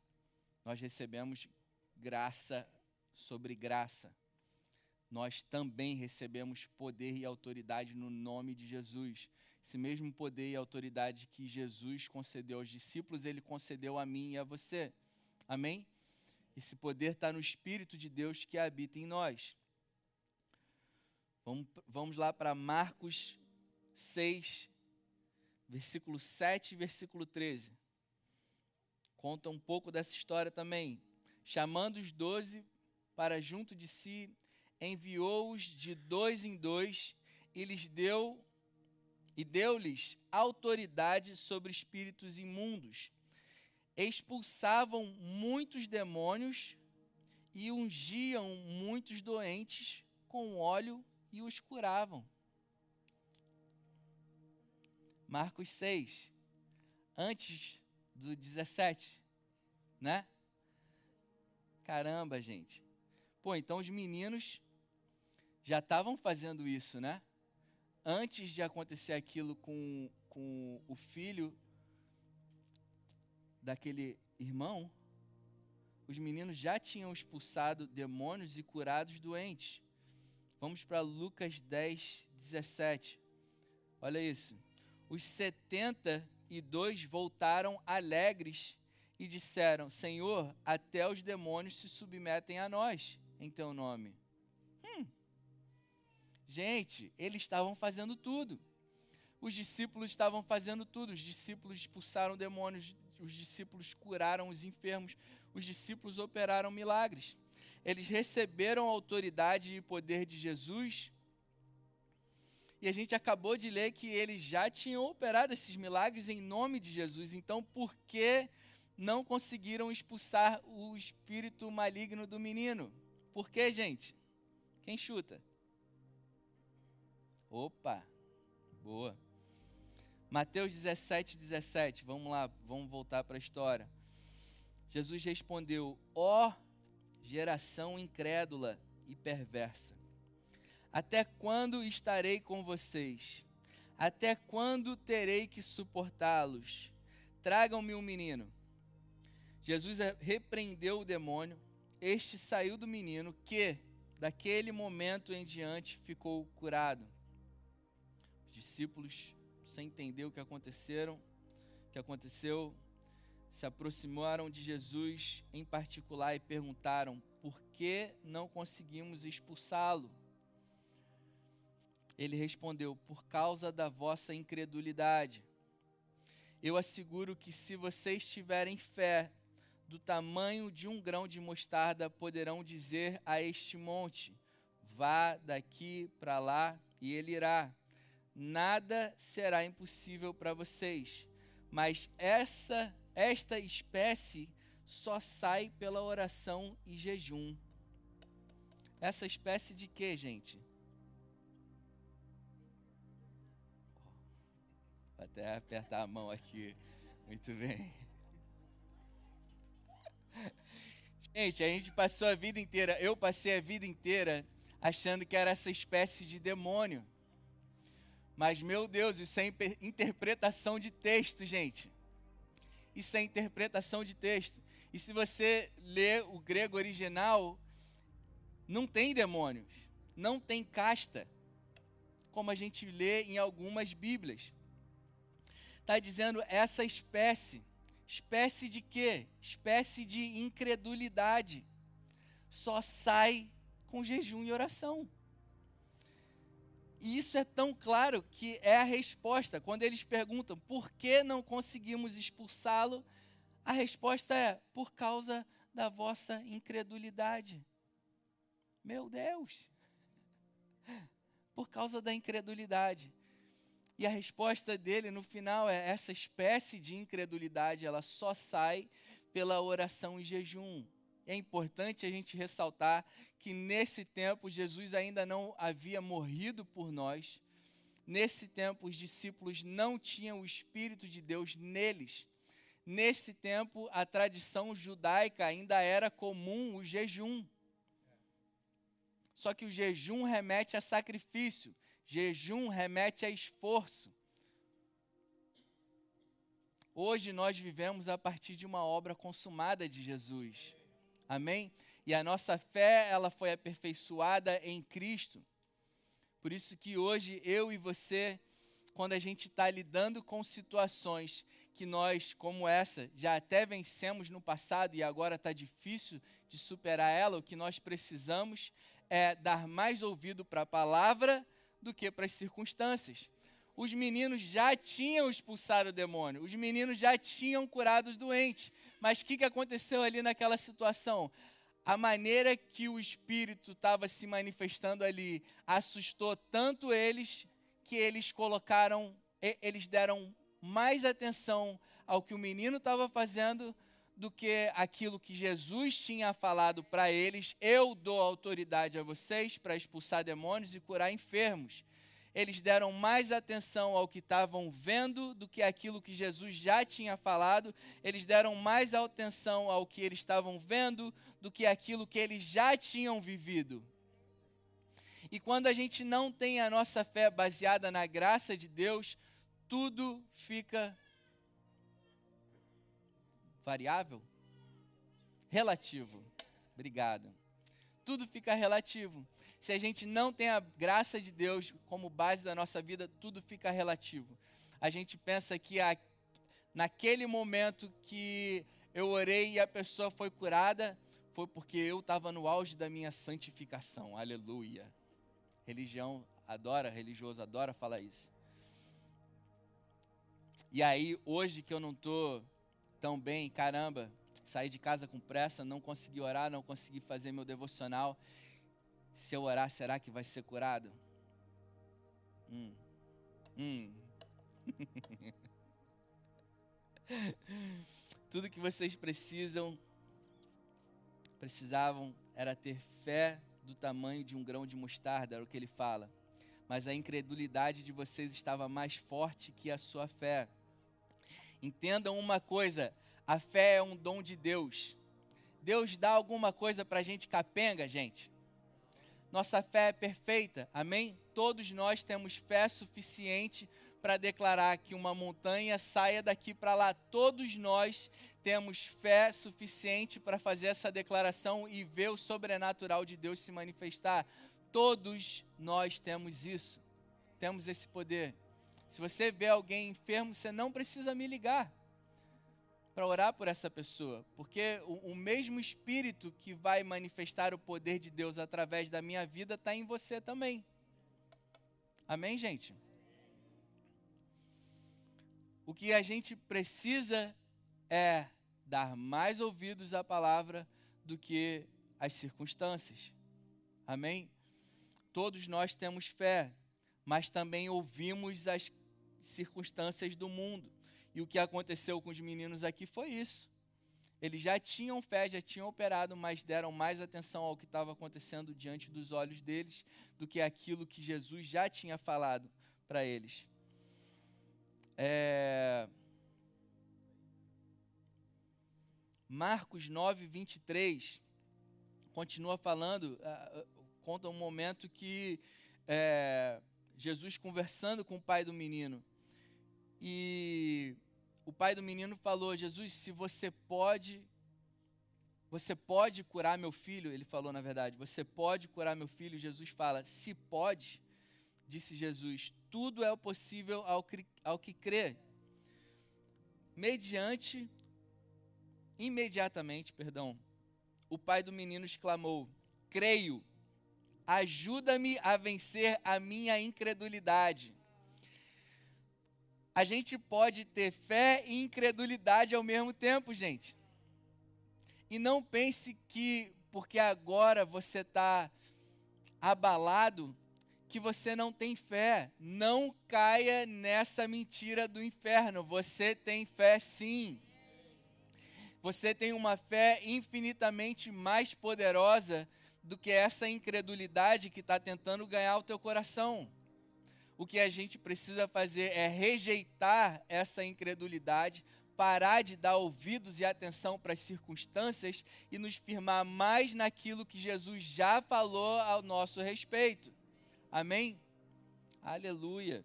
Nós recebemos graça sobre graça. Nós também recebemos poder e autoridade no nome de Jesus. Esse mesmo poder e autoridade que Jesus concedeu aos discípulos, ele concedeu a mim e a você. Amém? Esse poder está no Espírito de Deus que habita em nós. Vamos, vamos lá para Marcos 6, versículo 7 e versículo 13. Conta um pouco dessa história também. Chamando os doze para junto de si, enviou-os de dois em dois e lhes deu e deu-lhes autoridade sobre espíritos imundos expulsavam muitos demônios e ungiam muitos doentes com óleo e os curavam. Marcos 6, antes do 17, né? Caramba, gente. Pô, então os meninos já estavam fazendo isso, né? Antes de acontecer aquilo com, com o filho daquele irmão, os meninos já tinham expulsado demônios e curado os doentes. Vamos para Lucas 10, 17. Olha isso. Os setenta e dois voltaram alegres e disseram: Senhor, até os demônios se submetem a nós em teu nome. Hum. Gente, eles estavam fazendo tudo. Os discípulos estavam fazendo tudo. Os discípulos expulsaram demônios os discípulos curaram os enfermos, os discípulos operaram milagres. Eles receberam a autoridade e poder de Jesus. E a gente acabou de ler que eles já tinham operado esses milagres em nome de Jesus. Então, por que não conseguiram expulsar o espírito maligno do menino? Por que, gente? Quem chuta? Opa, boa. Mateus 17, 17, vamos lá, vamos voltar para a história. Jesus respondeu: Ó oh, geração incrédula e perversa, até quando estarei com vocês? Até quando terei que suportá-los? Tragam-me um menino. Jesus repreendeu o demônio, este saiu do menino, que, daquele momento em diante, ficou curado. Os discípulos sem entender o que aconteceram, que aconteceu, se aproximaram de Jesus em particular e perguntaram: por que não conseguimos expulsá-lo? Ele respondeu: por causa da vossa incredulidade. Eu asseguro que se vocês tiverem fé do tamanho de um grão de mostarda, poderão dizer a este monte: vá daqui para lá e ele irá. Nada será impossível para vocês. Mas essa esta espécie só sai pela oração e jejum. Essa espécie de quê, gente? Vou até apertar a mão aqui. Muito bem. Gente, a gente passou a vida inteira, eu passei a vida inteira achando que era essa espécie de demônio. Mas, meu Deus, isso é interpretação de texto, gente. Isso é interpretação de texto. E se você lê o grego original, não tem demônios, não tem casta, como a gente lê em algumas Bíblias. Está dizendo essa espécie. Espécie de quê? Espécie de incredulidade. Só sai com jejum e oração. E isso é tão claro que é a resposta. Quando eles perguntam por que não conseguimos expulsá-lo, a resposta é por causa da vossa incredulidade. Meu Deus! Por causa da incredulidade. E a resposta dele no final é: essa espécie de incredulidade, ela só sai pela oração e jejum. É importante a gente ressaltar que nesse tempo Jesus ainda não havia morrido por nós. Nesse tempo os discípulos não tinham o Espírito de Deus neles. Nesse tempo a tradição judaica ainda era comum o jejum. Só que o jejum remete a sacrifício, jejum remete a esforço. Hoje nós vivemos a partir de uma obra consumada de Jesus. Amém? E a nossa fé, ela foi aperfeiçoada em Cristo. Por isso que hoje eu e você, quando a gente está lidando com situações que nós, como essa, já até vencemos no passado e agora está difícil de superar ela, o que nós precisamos é dar mais ouvido para a palavra do que para as circunstâncias. Os meninos já tinham expulsado o demônio, os meninos já tinham curado os doentes. Mas o que, que aconteceu ali naquela situação? a maneira que o Espírito estava se manifestando ali assustou tanto eles que eles colocaram, eles deram mais atenção ao que o menino estava fazendo do que aquilo que Jesus tinha falado para eles. Eu dou autoridade a vocês para expulsar demônios e curar enfermos eles deram mais atenção ao que estavam vendo do que aquilo que Jesus já tinha falado, eles deram mais atenção ao que eles estavam vendo do que aquilo que eles já tinham vivido. E quando a gente não tem a nossa fé baseada na graça de Deus, tudo fica variável? Relativo. Obrigado. Tudo fica relativo se a gente não tem a graça de Deus como base da nossa vida, tudo fica relativo. A gente pensa que a, naquele momento que eu orei e a pessoa foi curada, foi porque eu estava no auge da minha santificação. Aleluia. Religião adora, religioso adora falar isso. E aí, hoje que eu não estou tão bem, caramba, saí de casa com pressa, não consegui orar, não consegui fazer meu devocional se eu orar, será que vai ser curado? Hum. Hum. [laughs] Tudo que vocês precisam, precisavam, era ter fé do tamanho de um grão de mostarda, era o que ele fala. Mas a incredulidade de vocês estava mais forte que a sua fé. Entendam uma coisa: a fé é um dom de Deus. Deus dá alguma coisa para gente capenga, gente? Nossa fé é perfeita, amém? Todos nós temos fé suficiente para declarar que uma montanha saia daqui para lá. Todos nós temos fé suficiente para fazer essa declaração e ver o sobrenatural de Deus se manifestar. Todos nós temos isso, temos esse poder. Se você vê alguém enfermo, você não precisa me ligar para orar por essa pessoa, porque o, o, mesmo Espírito que vai manifestar o poder de Deus através da minha vida está em você também. Amém, gente? O que a gente precisa é dar mais ouvidos à palavra do que às circunstâncias. Amém? Todos nós temos fé, mas também ouvimos as circunstâncias do mundo. E o que aconteceu com os meninos aqui foi isso. Eles já tinham fé, já tinham operado, mas deram mais atenção ao que estava acontecendo diante dos olhos deles do que aquilo que Jesus já tinha falado para eles. É... Marcos 9, 23 continua falando, uh, conta um momento que é, Jesus conversando com o pai do menino. E o pai do menino falou: Jesus, se você pode, você pode curar meu filho. Ele falou, na verdade, você pode curar meu filho. Jesus fala: se pode, disse Jesus, tudo é possível ao, ao que crê. Mediante, imediatamente, perdão, o pai do menino exclamou: creio, ajuda-me a vencer a minha incredulidade a gente pode ter fé e incredulidade ao mesmo tempo, gente. E não pense que porque agora você está abalado, que você não tem fé. Não caia nessa mentira do inferno. Você tem fé sim. Você tem uma fé infinitamente mais poderosa do que essa incredulidade que está tentando ganhar o teu coração o que a gente precisa fazer é rejeitar essa incredulidade, parar de dar ouvidos e atenção para as circunstâncias e nos firmar mais naquilo que Jesus já falou ao nosso respeito. Amém? Aleluia.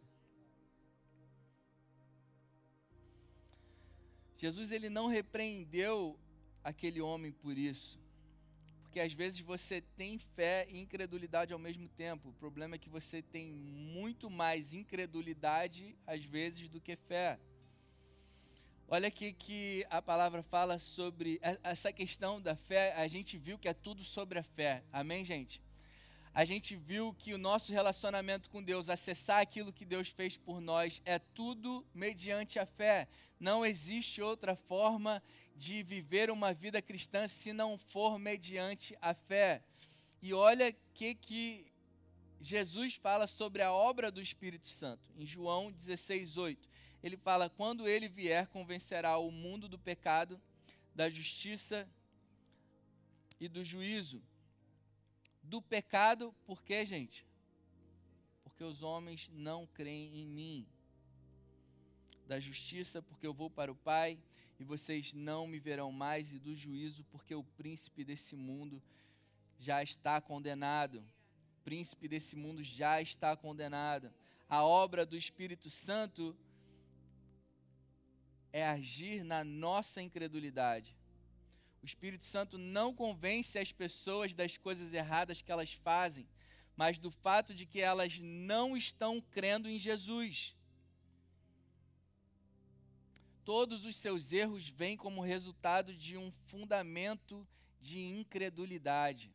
Jesus ele não repreendeu aquele homem por isso. Porque às vezes você tem fé e incredulidade ao mesmo tempo. O problema é que você tem muito mais incredulidade às vezes do que fé. Olha aqui que a palavra fala sobre essa questão da fé. A gente viu que é tudo sobre a fé. Amém, gente? A gente viu que o nosso relacionamento com Deus, acessar aquilo que Deus fez por nós, é tudo mediante a fé. Não existe outra forma de viver uma vida cristã se não for mediante a fé. E olha que que Jesus fala sobre a obra do Espírito Santo. Em João 16:8, ele fala: "Quando ele vier, convencerá o mundo do pecado, da justiça e do juízo." Do pecado, por quê, gente? Porque os homens não creem em mim. Da justiça, porque eu vou para o Pai e vocês não me verão mais, e do juízo, porque o príncipe desse mundo já está condenado. O príncipe desse mundo já está condenado. A obra do Espírito Santo é agir na nossa incredulidade. O Espírito Santo não convence as pessoas das coisas erradas que elas fazem, mas do fato de que elas não estão crendo em Jesus todos os seus erros vêm como resultado de um fundamento de incredulidade.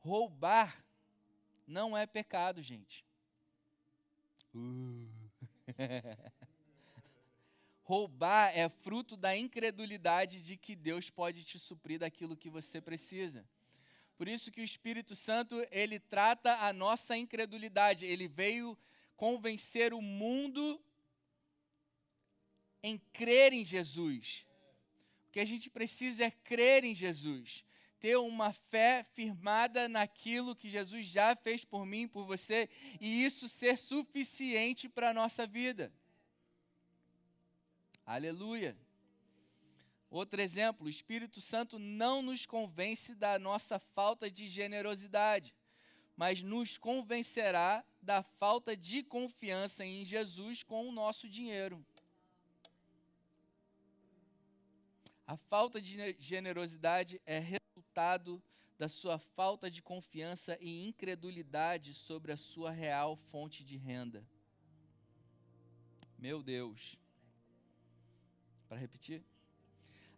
Roubar não é pecado, gente. Uh. [laughs] [laughs] Roubar é fruto da incredulidade de que Deus pode te suprir daquilo que você precisa. Por isso que o Espírito Santo, ele trata a nossa incredulidade. Ele veio convencer o mundo em crer em Jesus. O que a gente precisa é crer em Jesus, ter uma fé firmada naquilo que Jesus já fez por mim, por você, e isso ser suficiente para a nossa vida. Aleluia. Outro exemplo, o Espírito Santo não nos convence da nossa falta de generosidade, mas nos convencerá da falta de confiança em Jesus com o nosso dinheiro. A falta de generosidade é resultado da sua falta de confiança e incredulidade sobre a sua real fonte de renda. Meu Deus. Para repetir?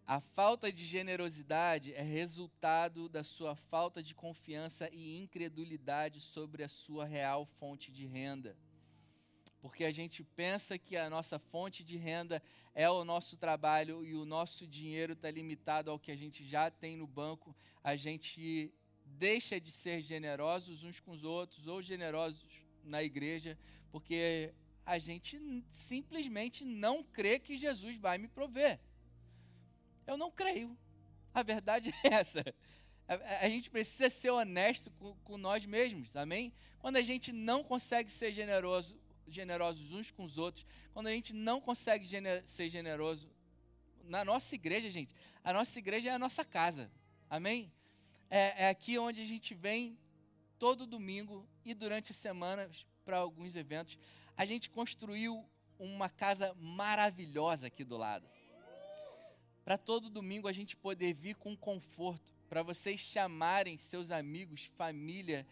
A falta de generosidade é resultado da sua falta de confiança e incredulidade sobre a sua real fonte de renda. Porque a gente pensa que a nossa fonte de renda é o nosso trabalho e o nosso dinheiro está limitado ao que a gente já tem no banco, a gente deixa de ser generosos uns com os outros ou generosos na igreja, porque a gente simplesmente não crê que Jesus vai me prover. Eu não creio. A verdade [laughs] é essa. A, gente precisa ser honesto com, com, nós mesmos, amém? Quando a gente não consegue ser generoso, generosos uns com os outros, quando a gente não consegue gener, ser generoso na nossa igreja, gente, a nossa igreja é a nossa casa, amém? É, é aqui onde a gente vem todo domingo e durante a semana para alguns eventos. A gente construiu uma casa maravilhosa aqui do lado para todo domingo a gente poder vir com conforto, para vocês chamarem seus amigos, família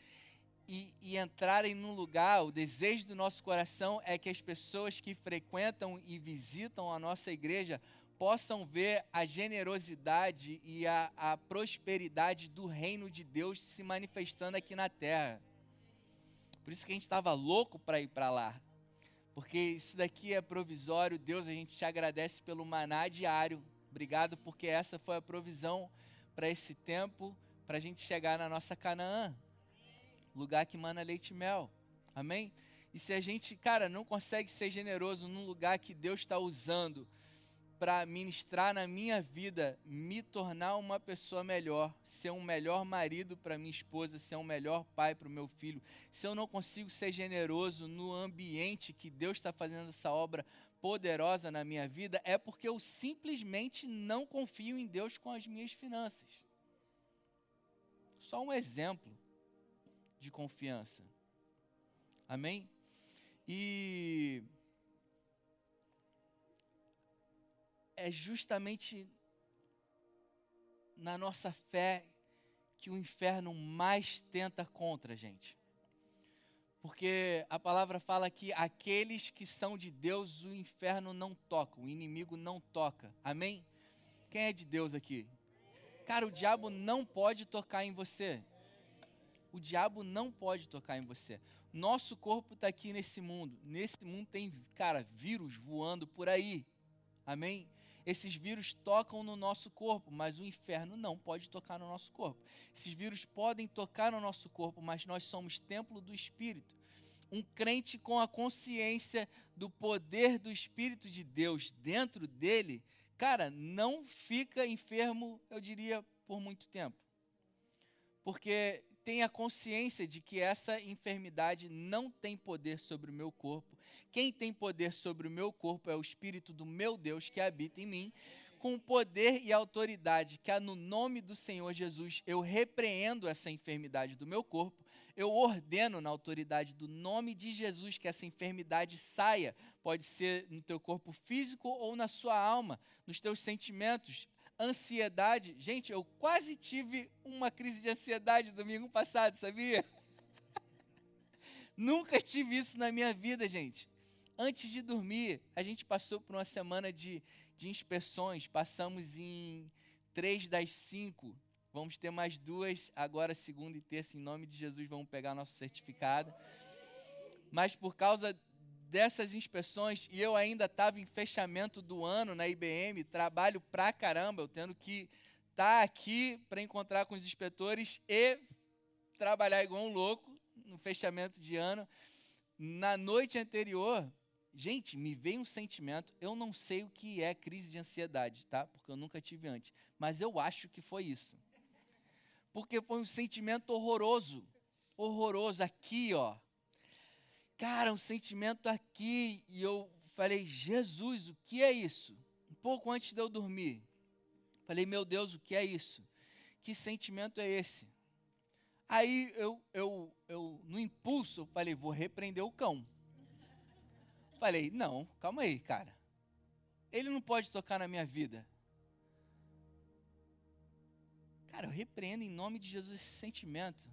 e, e, entrarem num lugar. O desejo do nosso coração é que as pessoas que frequentam e visitam a nossa igreja possam ver a generosidade e a, a prosperidade do reino de Deus se manifestando aqui na terra. Por isso que a gente estava louco para ir para lá. Porque isso daqui é provisório, Deus, a gente te agradece pelo maná diário Obrigado porque essa foi a provisão para esse tempo, para a gente chegar na nossa Canaã, lugar que mana leite e mel. Amém? E se a gente, cara, não consegue ser generoso num lugar que Deus está usando para ministrar na minha vida, me tornar uma pessoa melhor, ser um melhor marido para minha esposa, ser um melhor pai para o meu filho, se eu não consigo ser generoso no ambiente que Deus está fazendo essa obra poderosa na minha vida, é porque eu simplesmente não confio em Deus com as minhas finanças. Só um exemplo de confiança. Amém? E é justamente na nossa fé que o inferno mais tenta contra a gente. Porque a palavra fala que aqueles que são de Deus, o inferno não toca, o inimigo não toca. Amém? Quem é de Deus aqui? Cara, o diabo não pode tocar em você. O diabo não pode tocar em você. Nosso corpo está aqui nesse mundo. Nesse mundo tem, cara, vírus voando por aí. Amém? Esses vírus tocam no nosso corpo, mas o inferno não pode tocar no nosso corpo. Esses vírus podem tocar no nosso corpo, mas nós somos templo do Espírito. Um crente com a consciência do poder do Espírito de Deus dentro dele, cara, não fica enfermo, eu diria, por muito tempo. Porque tem a consciência de que essa enfermidade não tem poder sobre o meu corpo. Quem tem poder sobre o meu corpo é o Espírito do meu Deus que habita em mim. Com poder e autoridade que há no nome do Senhor Jesus, eu repreendo essa enfermidade do meu corpo. Eu ordeno na autoridade do nome de Jesus que essa enfermidade saia. Pode ser no teu corpo físico ou na sua alma, nos teus sentimentos, ansiedade. Gente, eu quase tive uma crise de ansiedade domingo passado, sabia? Nunca tive isso na minha vida, gente. Antes de dormir, a gente passou por uma semana de, de inspeções. Passamos em três das cinco. Vamos ter mais duas agora, segunda e terça, em nome de Jesus, vamos pegar nosso certificado. Mas por causa dessas inspeções e eu ainda estava em fechamento do ano na IBM, trabalho pra caramba, eu tendo que estar tá aqui para encontrar com os inspetores e trabalhar igual um louco no fechamento de ano. Na noite anterior, gente, me veio um sentimento, eu não sei o que é crise de ansiedade, tá? Porque eu nunca tive antes, mas eu acho que foi isso. Porque foi um sentimento horroroso, horroroso aqui, ó cara, um sentimento aqui. E eu falei, Jesus, o que é isso? Um pouco antes de eu dormir. Falei, meu Deus, o que é isso? Que sentimento é esse? Aí eu, eu, eu no impulso, falei, vou repreender o cão. Falei, não, calma aí, cara. Ele não pode tocar na minha vida. Cara, eu repreendo em nome de Jesus esse sentimento.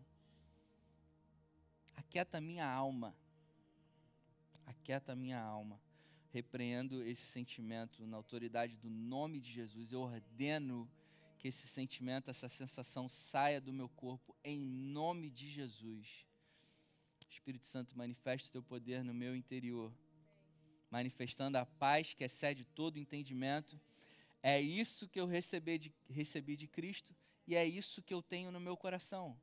Aquieta minha alma aquieta a minha alma. repreendo esse sentimento na autoridade do nome de Jesus. Eu ordeno que esse sentimento, essa sensação saia do meu corpo em nome de Jesus. Espírito Santo, manifesta o teu poder no meu interior, manifestando a paz que excede todo entendimento. É isso que eu recebi de, recebi de Cristo e é isso que eu tenho no meu coração.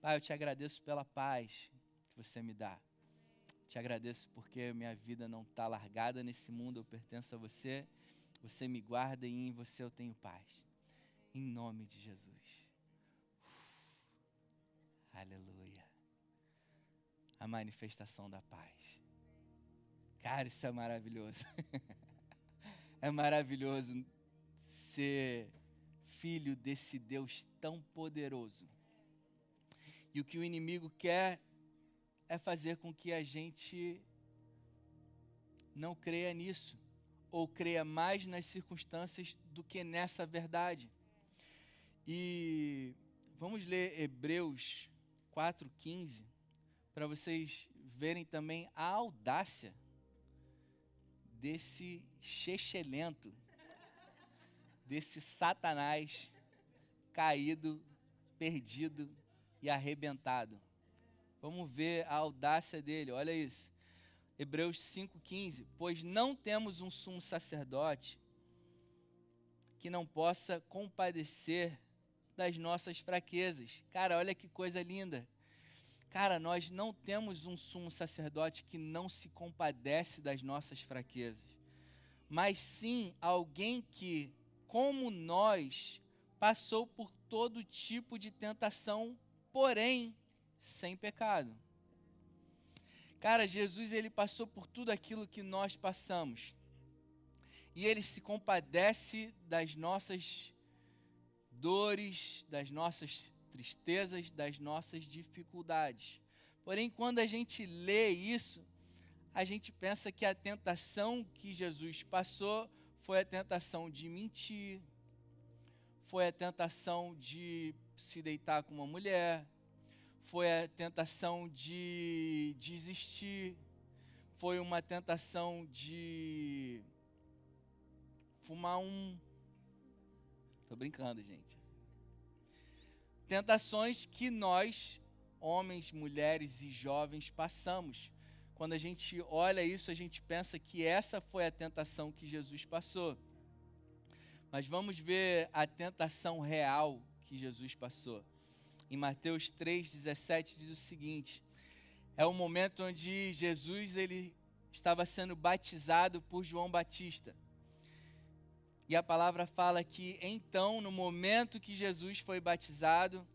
Pai, eu te agradeço pela paz que você me dá. Te agradeço porque minha vida não está largada nesse mundo, eu pertenço a você. Você me guarda e em você eu tenho paz. Em nome de Jesus. aleluia. A manifestação da paz. Cara, isso é maravilhoso. [laughs] é maravilhoso ser filho desse Deus tão poderoso. E o que o inimigo quer é fazer com que a gente não creia nisso, ou creia mais nas circunstâncias do que nessa verdade. E vamos ler Hebreus 4,15, para vocês verem também a audácia desse chechelento, desse Satanás caído, perdido e arrebentado. Vamos ver a audácia dele, olha isso. Hebreus 5,15: Pois não temos um sumo sacerdote que não possa compadecer das nossas fraquezas. Cara, olha que coisa linda. Cara, nós não temos um sumo sacerdote que não se compadece das nossas fraquezas, mas sim alguém que, como nós, passou por todo tipo de tentação, porém sem pecado. Cara, Jesus ele passou por tudo aquilo que nós passamos. E ele se compadece das nossas dores, das nossas tristezas, das nossas dificuldades. Porém, quando a gente lê isso, a gente pensa que a tentação que Jesus passou foi a tentação de mentir, foi a tentação de se deitar com uma mulher, foi a tentação de desistir, foi uma tentação de fumar um. Estou brincando, gente. Tentações que nós, homens, mulheres e jovens, passamos. Quando a gente olha isso, a gente pensa que essa foi a tentação que Jesus passou. Mas vamos ver a tentação real que Jesus passou em Mateus 3:17 diz o seguinte: É o momento onde Jesus ele estava sendo batizado por João Batista. E a palavra fala que então, no momento que Jesus foi batizado,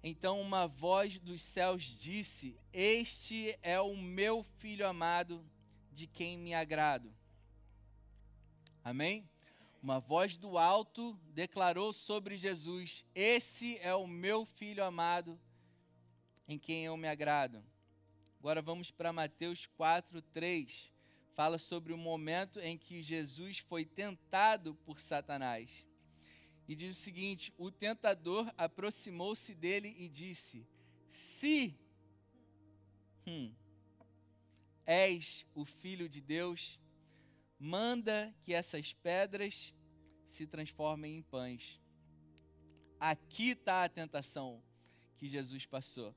então uma voz dos céus disse: Este é o meu filho amado, de quem me agrado. Amém? Uma voz do alto declarou sobre Jesus: Esse é o meu filho amado, em quem eu me agrado. Agora vamos para Mateus 4, 3. Fala sobre o momento em que Jesus foi tentado por Satanás. E diz o seguinte: O tentador aproximou-se dele e disse: Se hum, és o filho de Deus, manda que essas pedras se transformem em pães. Aqui está a tentação que Jesus passou.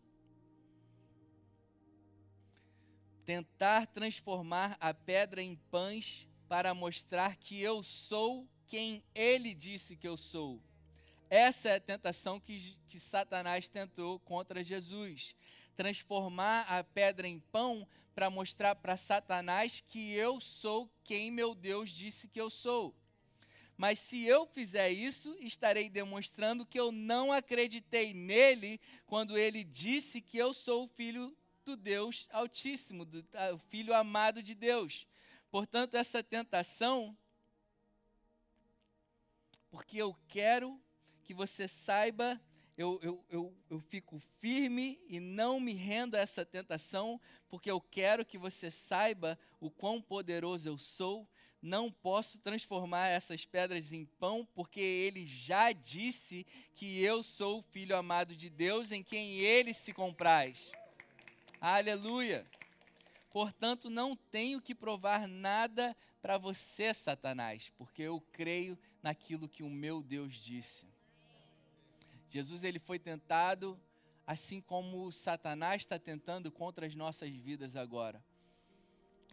Tentar transformar a pedra em pães para mostrar que eu sou quem ele disse que eu sou. Essa é a tentação que, que Satanás tentou contra Jesus. Transformar a pedra em pão para mostrar para Satanás que eu sou quem meu Deus disse que eu sou. Mas se eu fizer isso, estarei demonstrando que eu não acreditei nele quando ele disse que eu sou o filho do Deus Altíssimo, do, o filho amado de Deus. Portanto, essa tentação, porque eu quero que você saiba eu, eu, eu, eu fico firme e não me rendo a essa tentação, porque eu quero que você saiba o quão poderoso eu sou. Não posso transformar essas pedras em pão, porque ele já disse que eu sou o filho amado de Deus, em quem ele se compraz. Aleluia! Portanto, não tenho que provar nada para você, Satanás, porque eu creio naquilo que o meu Deus disse. Jesus ele foi tentado assim como Satanás está tentando contra as nossas vidas agora.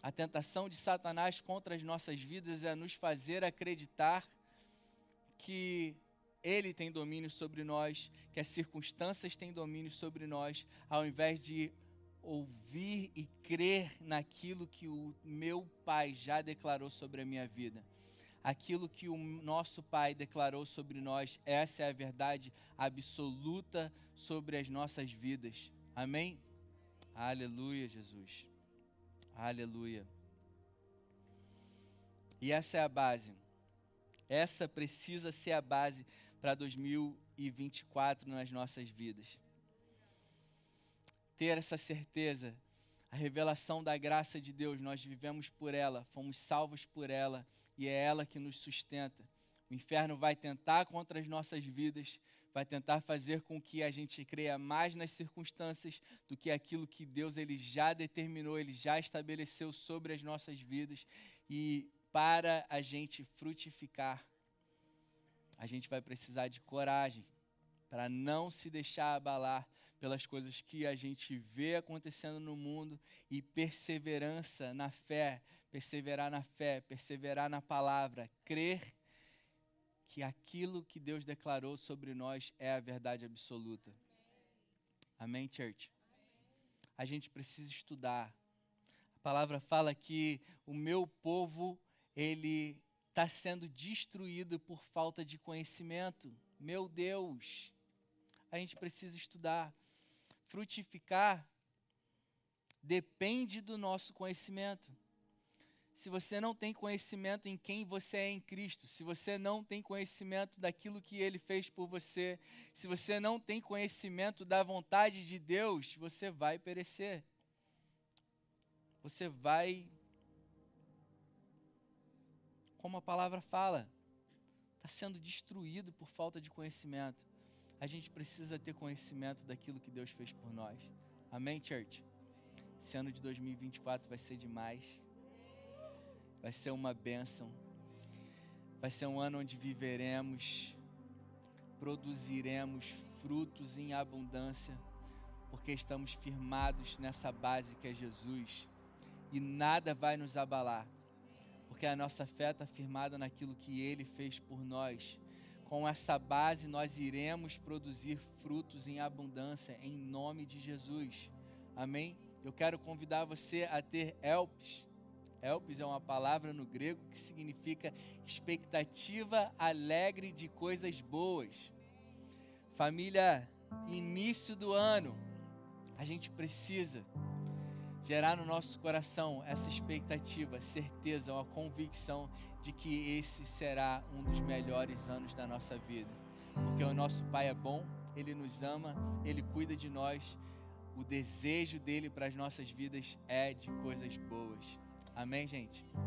A tentação de Satanás contra as nossas vidas é nos fazer acreditar que ele tem domínio sobre nós, que as circunstâncias têm domínio sobre nós, ao invés de ouvir e crer naquilo que o meu Pai já declarou sobre a minha vida. Aquilo que o nosso Pai declarou sobre nós, essa é a verdade absoluta sobre as nossas vidas. Amém? Aleluia, Jesus. Aleluia. E essa é a base. Essa precisa ser a base para 2024 nas nossas vidas. Ter essa certeza, a revelação da graça de Deus, nós vivemos por ela, fomos salvos por ela e é ela que nos sustenta. O inferno vai tentar contra as nossas vidas, vai tentar fazer com que a gente creia mais nas circunstâncias do que aquilo que Deus ele já determinou, ele já estabeleceu sobre as nossas vidas e para a gente frutificar, a gente vai precisar de coragem para não se deixar abalar pelas coisas que a gente vê acontecendo no mundo e perseverança na fé, perseverar na fé, perseverar na palavra, crer que aquilo que Deus declarou sobre nós é a verdade absoluta. Amém, church? A gente precisa estudar. A palavra fala que o meu povo, ele está sendo destruído por falta de conhecimento. Meu Deus! A gente precisa estudar. Frutificar depende do nosso conhecimento se você não tem conhecimento em quem você é em Cristo, se você não tem conhecimento daquilo que Ele fez por você, se você não tem conhecimento da vontade de Deus, você vai perecer. Você vai, como a palavra fala, está sendo destruído por falta de conhecimento. A gente precisa ter conhecimento daquilo que Deus fez por nós. Amém, church? Esse ano de 2024 vai ser demais vai ser uma bênção. Vai ser um ano onde viveremos, produziremos frutos em abundância, porque estamos firmados nessa base que é Jesus. E nada vai nos abalar, porque a nossa fé está firmada naquilo que Ele fez por nós. Com essa base, nós iremos produzir frutos em abundância, em nome de Jesus. Amém? Eu quero convidar você a ter helps Elpis é uma palavra no grego que significa expectativa alegre de coisas boas. Família, início do ano, a gente precisa gerar no nosso coração essa expectativa, certeza, uma convicção de que esse será um dos melhores anos da nossa vida. Porque o nosso Pai é bom, Ele nos ama, Ele cuida de nós. O desejo dele para as nossas vidas é de coisas boas. Amém, gente?